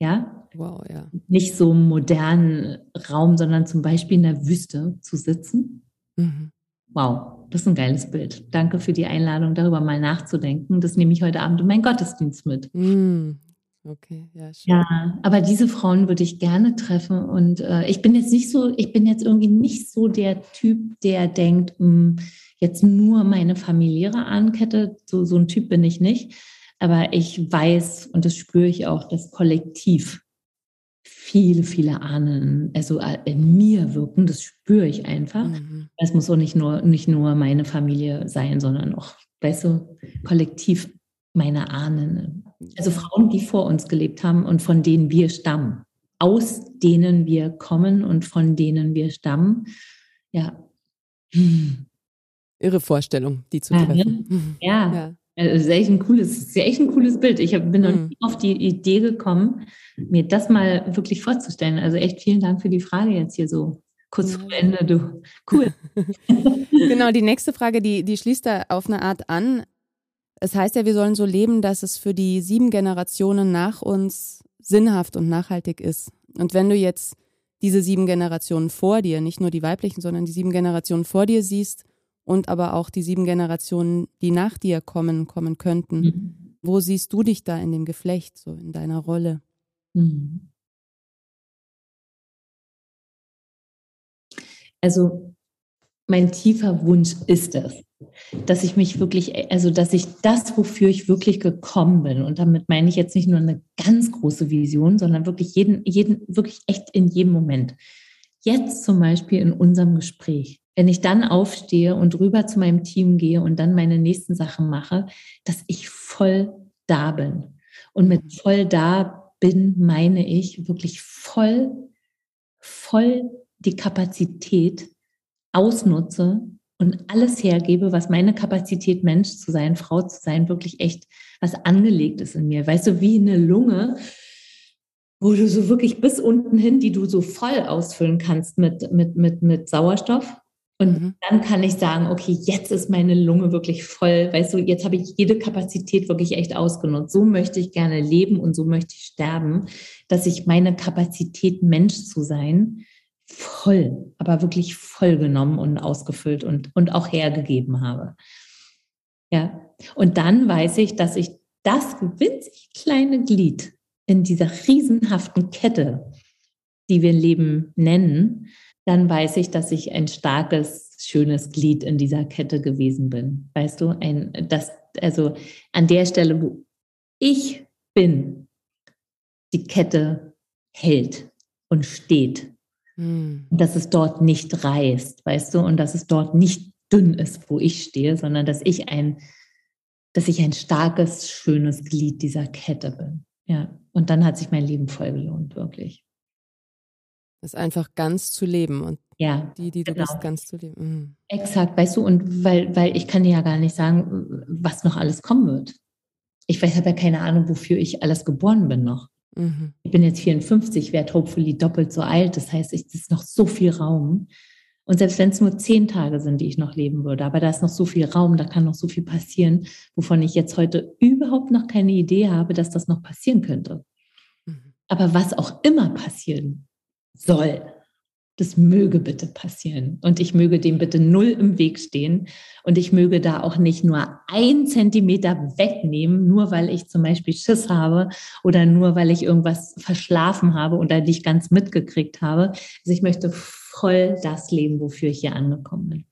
Ja. Wow, ja. Nicht so einen modernen Raum, sondern zum Beispiel in der Wüste zu sitzen. Mhm. Wow, das ist ein geiles Bild. Danke für die Einladung, darüber mal nachzudenken. Das nehme ich heute Abend in meinen Gottesdienst mit. Mhm. Okay, ja, schön. Ja, aber diese Frauen würde ich gerne treffen. Und äh, ich bin jetzt nicht so, ich bin jetzt irgendwie nicht so der Typ, der denkt, mh, hm, jetzt nur meine familiäre Ahnenkette. So, so ein Typ bin ich nicht. Aber ich weiß und das spüre ich auch, dass kollektiv viele, viele Ahnen, also äh, in mir wirken, das spüre ich einfach. Mhm. Es muss auch nicht nur, nicht nur meine Familie sein, sondern auch, weißt du, kollektiv meine Ahnen. Also Frauen, die vor uns gelebt haben und von denen wir stammen, aus denen wir kommen und von denen wir stammen. Ja. Irre Vorstellung, die zu treffen. Ja. ja. Also, das ist echt ein cooles, ist echt ein cooles Bild. Ich bin noch mhm. nie auf die Idee gekommen, mir das mal wirklich vorzustellen. Also echt vielen Dank für die Frage jetzt hier so kurz vor Ende, du. Cool. genau, die nächste Frage, die, die schließt da auf eine Art an. Es heißt ja, wir sollen so leben, dass es für die sieben Generationen nach uns sinnhaft und nachhaltig ist. Und wenn du jetzt diese sieben Generationen vor dir, nicht nur die weiblichen, sondern die sieben Generationen vor dir siehst und aber auch die sieben Generationen, die nach dir kommen, kommen könnten. Mhm. Wo siehst du dich da in dem Geflecht, so in deiner Rolle? Mhm. Also mein tiefer Wunsch ist es, dass ich mich wirklich, also dass ich das, wofür ich wirklich gekommen bin, und damit meine ich jetzt nicht nur eine ganz große Vision, sondern wirklich jeden, jeden, wirklich echt in jedem Moment. Jetzt zum Beispiel in unserem Gespräch wenn ich dann aufstehe und rüber zu meinem Team gehe und dann meine nächsten Sachen mache, dass ich voll da bin. Und mit voll da bin meine ich wirklich voll, voll die Kapazität ausnutze und alles hergebe, was meine Kapazität, Mensch zu sein, Frau zu sein, wirklich echt was angelegt ist in mir. Weißt du, wie eine Lunge, wo du so wirklich bis unten hin, die du so voll ausfüllen kannst mit, mit, mit, mit Sauerstoff und mhm. dann kann ich sagen, okay, jetzt ist meine Lunge wirklich voll. Weißt du, jetzt habe ich jede Kapazität wirklich echt ausgenutzt. So möchte ich gerne leben und so möchte ich sterben, dass ich meine Kapazität, Mensch zu sein, voll, aber wirklich voll genommen und ausgefüllt und, und auch hergegeben habe. Ja. Und dann weiß ich, dass ich das winzig kleine Glied in dieser riesenhaften Kette, die wir Leben nennen, dann weiß ich, dass ich ein starkes, schönes Glied in dieser Kette gewesen bin. Weißt du, ein, das, also an der Stelle, wo ich bin, die Kette hält und steht. Mhm. Und dass es dort nicht reißt, weißt du, und dass es dort nicht dünn ist, wo ich stehe, sondern dass ich ein, dass ich ein starkes, schönes Glied dieser Kette bin. Ja. Und dann hat sich mein Leben voll gelohnt, wirklich. Das einfach ganz zu leben und ja, die, die du genau. bist, ganz zu leben. Mhm. Exakt, weißt du, und weil, weil ich kann dir ja gar nicht sagen, was noch alles kommen wird. Ich weiß, habe ja keine Ahnung, wofür ich alles geboren bin noch. Mhm. Ich bin jetzt 54, werde hopefully doppelt so alt. Das heißt, es ist noch so viel Raum. Und selbst wenn es nur zehn Tage sind, die ich noch leben würde, aber da ist noch so viel Raum, da kann noch so viel passieren, wovon ich jetzt heute überhaupt noch keine Idee habe, dass das noch passieren könnte. Mhm. Aber was auch immer passieren soll. Das möge bitte passieren. Und ich möge dem bitte null im Weg stehen. Und ich möge da auch nicht nur ein Zentimeter wegnehmen, nur weil ich zum Beispiel Schiss habe oder nur weil ich irgendwas verschlafen habe oder nicht ganz mitgekriegt habe. Also ich möchte voll das leben, wofür ich hier angekommen bin.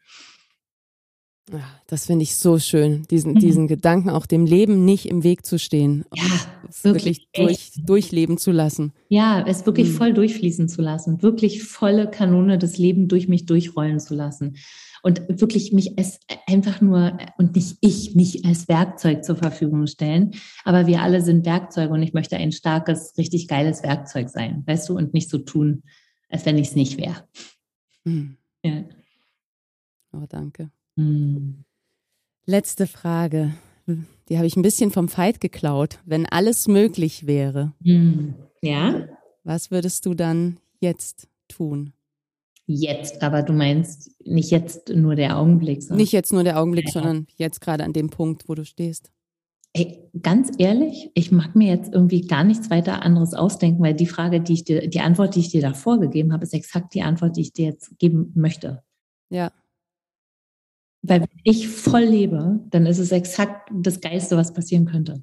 Ja, das finde ich so schön, diesen, mhm. diesen Gedanken auch dem Leben nicht im Weg zu stehen. Ja, wirklich, wirklich durch, durchleben zu lassen. Ja, es wirklich mhm. voll durchfließen zu lassen, wirklich volle Kanone des Lebens durch mich durchrollen zu lassen. Und wirklich mich als einfach nur und nicht ich mich als Werkzeug zur Verfügung stellen. Aber wir alle sind Werkzeuge und ich möchte ein starkes, richtig geiles Werkzeug sein, weißt du, und nicht so tun, als wenn ich es nicht wäre. Mhm. Ja. Oh, danke. Hm. Letzte Frage. Die habe ich ein bisschen vom Fight geklaut. Wenn alles möglich wäre, hm. ja, was würdest du dann jetzt tun? Jetzt, aber du meinst nicht jetzt nur der Augenblick. Sondern nicht jetzt nur der Augenblick, ja. sondern jetzt gerade an dem Punkt, wo du stehst. Ey, ganz ehrlich, ich mag mir jetzt irgendwie gar nichts weiter anderes ausdenken, weil die Frage, die ich dir, die Antwort, die ich dir davor gegeben habe, ist exakt die Antwort, die ich dir jetzt geben möchte. Ja. Weil wenn ich voll lebe, dann ist es exakt das Geiste, was passieren könnte.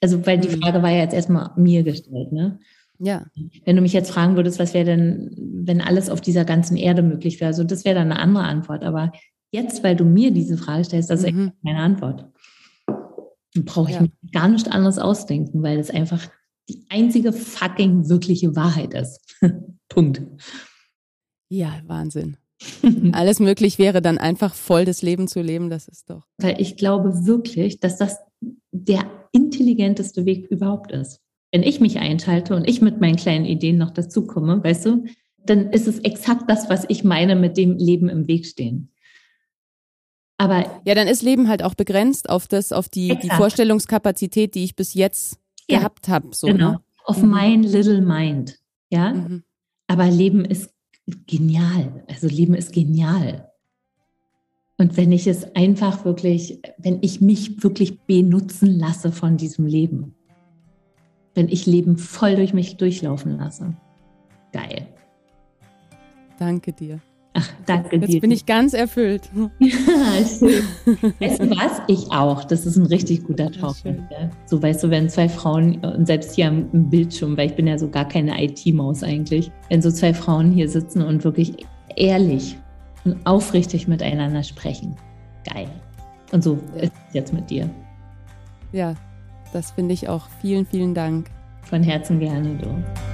Also, weil die mhm. Frage war ja jetzt erstmal mir gestellt, ne? Ja. Wenn du mich jetzt fragen würdest, was wäre denn, wenn alles auf dieser ganzen Erde möglich wäre, also das wäre dann eine andere Antwort. Aber jetzt, weil du mir diese Frage stellst, das ist mhm. meine Antwort. Dann brauche ich ja. mir gar nicht anderes ausdenken, weil es einfach die einzige fucking wirkliche Wahrheit ist. Punkt. Ja, Wahnsinn. Alles möglich wäre, dann einfach voll das Leben zu leben, das ist doch. Weil ich glaube wirklich, dass das der intelligenteste Weg überhaupt ist. Wenn ich mich einschalte und ich mit meinen kleinen Ideen noch dazukomme, weißt du, dann ist es exakt das, was ich meine mit dem Leben im Weg stehen. Aber ja, dann ist Leben halt auch begrenzt auf das, auf die, die Vorstellungskapazität, die ich bis jetzt ja, gehabt habe. So, genau, ne? auf mhm. mein little mind. Ja, mhm. aber Leben ist genial. Also Leben ist genial. Und wenn ich es einfach wirklich, wenn ich mich wirklich benutzen lasse von diesem Leben, wenn ich Leben voll durch mich durchlaufen lasse, geil. Danke dir. Ach, danke Jetzt dir. Jetzt bin ich ganz erfüllt. Ja, schön. weißt du was? Ich auch. Das ist ein richtig guter Talk. So, weißt du, wenn zwei Frauen, und selbst hier am Bildschirm, weil ich bin ja so gar keine IT-Maus eigentlich, wenn so zwei Frauen hier sitzen und wirklich ehrlich und aufrichtig miteinander sprechen. Geil. Und so ist es jetzt mit dir. Ja, das finde ich auch. Vielen, vielen Dank. Von Herzen gerne, du.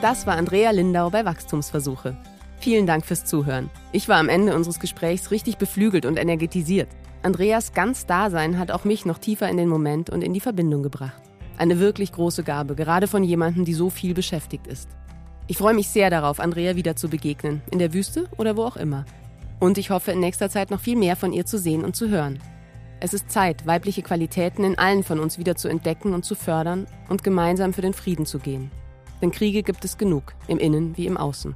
Das war Andrea Lindau bei Wachstumsversuche. Vielen Dank fürs Zuhören. Ich war am Ende unseres Gesprächs richtig beflügelt und energetisiert. Andreas ganz Dasein hat auch mich noch tiefer in den Moment und in die Verbindung gebracht. Eine wirklich große Gabe, gerade von jemandem, die so viel beschäftigt ist. Ich freue mich sehr darauf, Andrea wieder zu begegnen, in der Wüste oder wo auch immer. Und ich hoffe, in nächster Zeit noch viel mehr von ihr zu sehen und zu hören. Es ist Zeit, weibliche Qualitäten in allen von uns wieder zu entdecken und zu fördern und gemeinsam für den Frieden zu gehen. Denn Kriege gibt es genug, im Innen wie im Außen.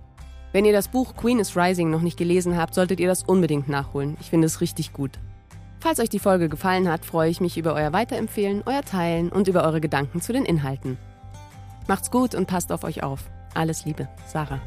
Wenn ihr das Buch Queen is Rising noch nicht gelesen habt, solltet ihr das unbedingt nachholen. Ich finde es richtig gut. Falls euch die Folge gefallen hat, freue ich mich über euer Weiterempfehlen, euer Teilen und über eure Gedanken zu den Inhalten. Macht's gut und passt auf euch auf. Alles Liebe, Sarah.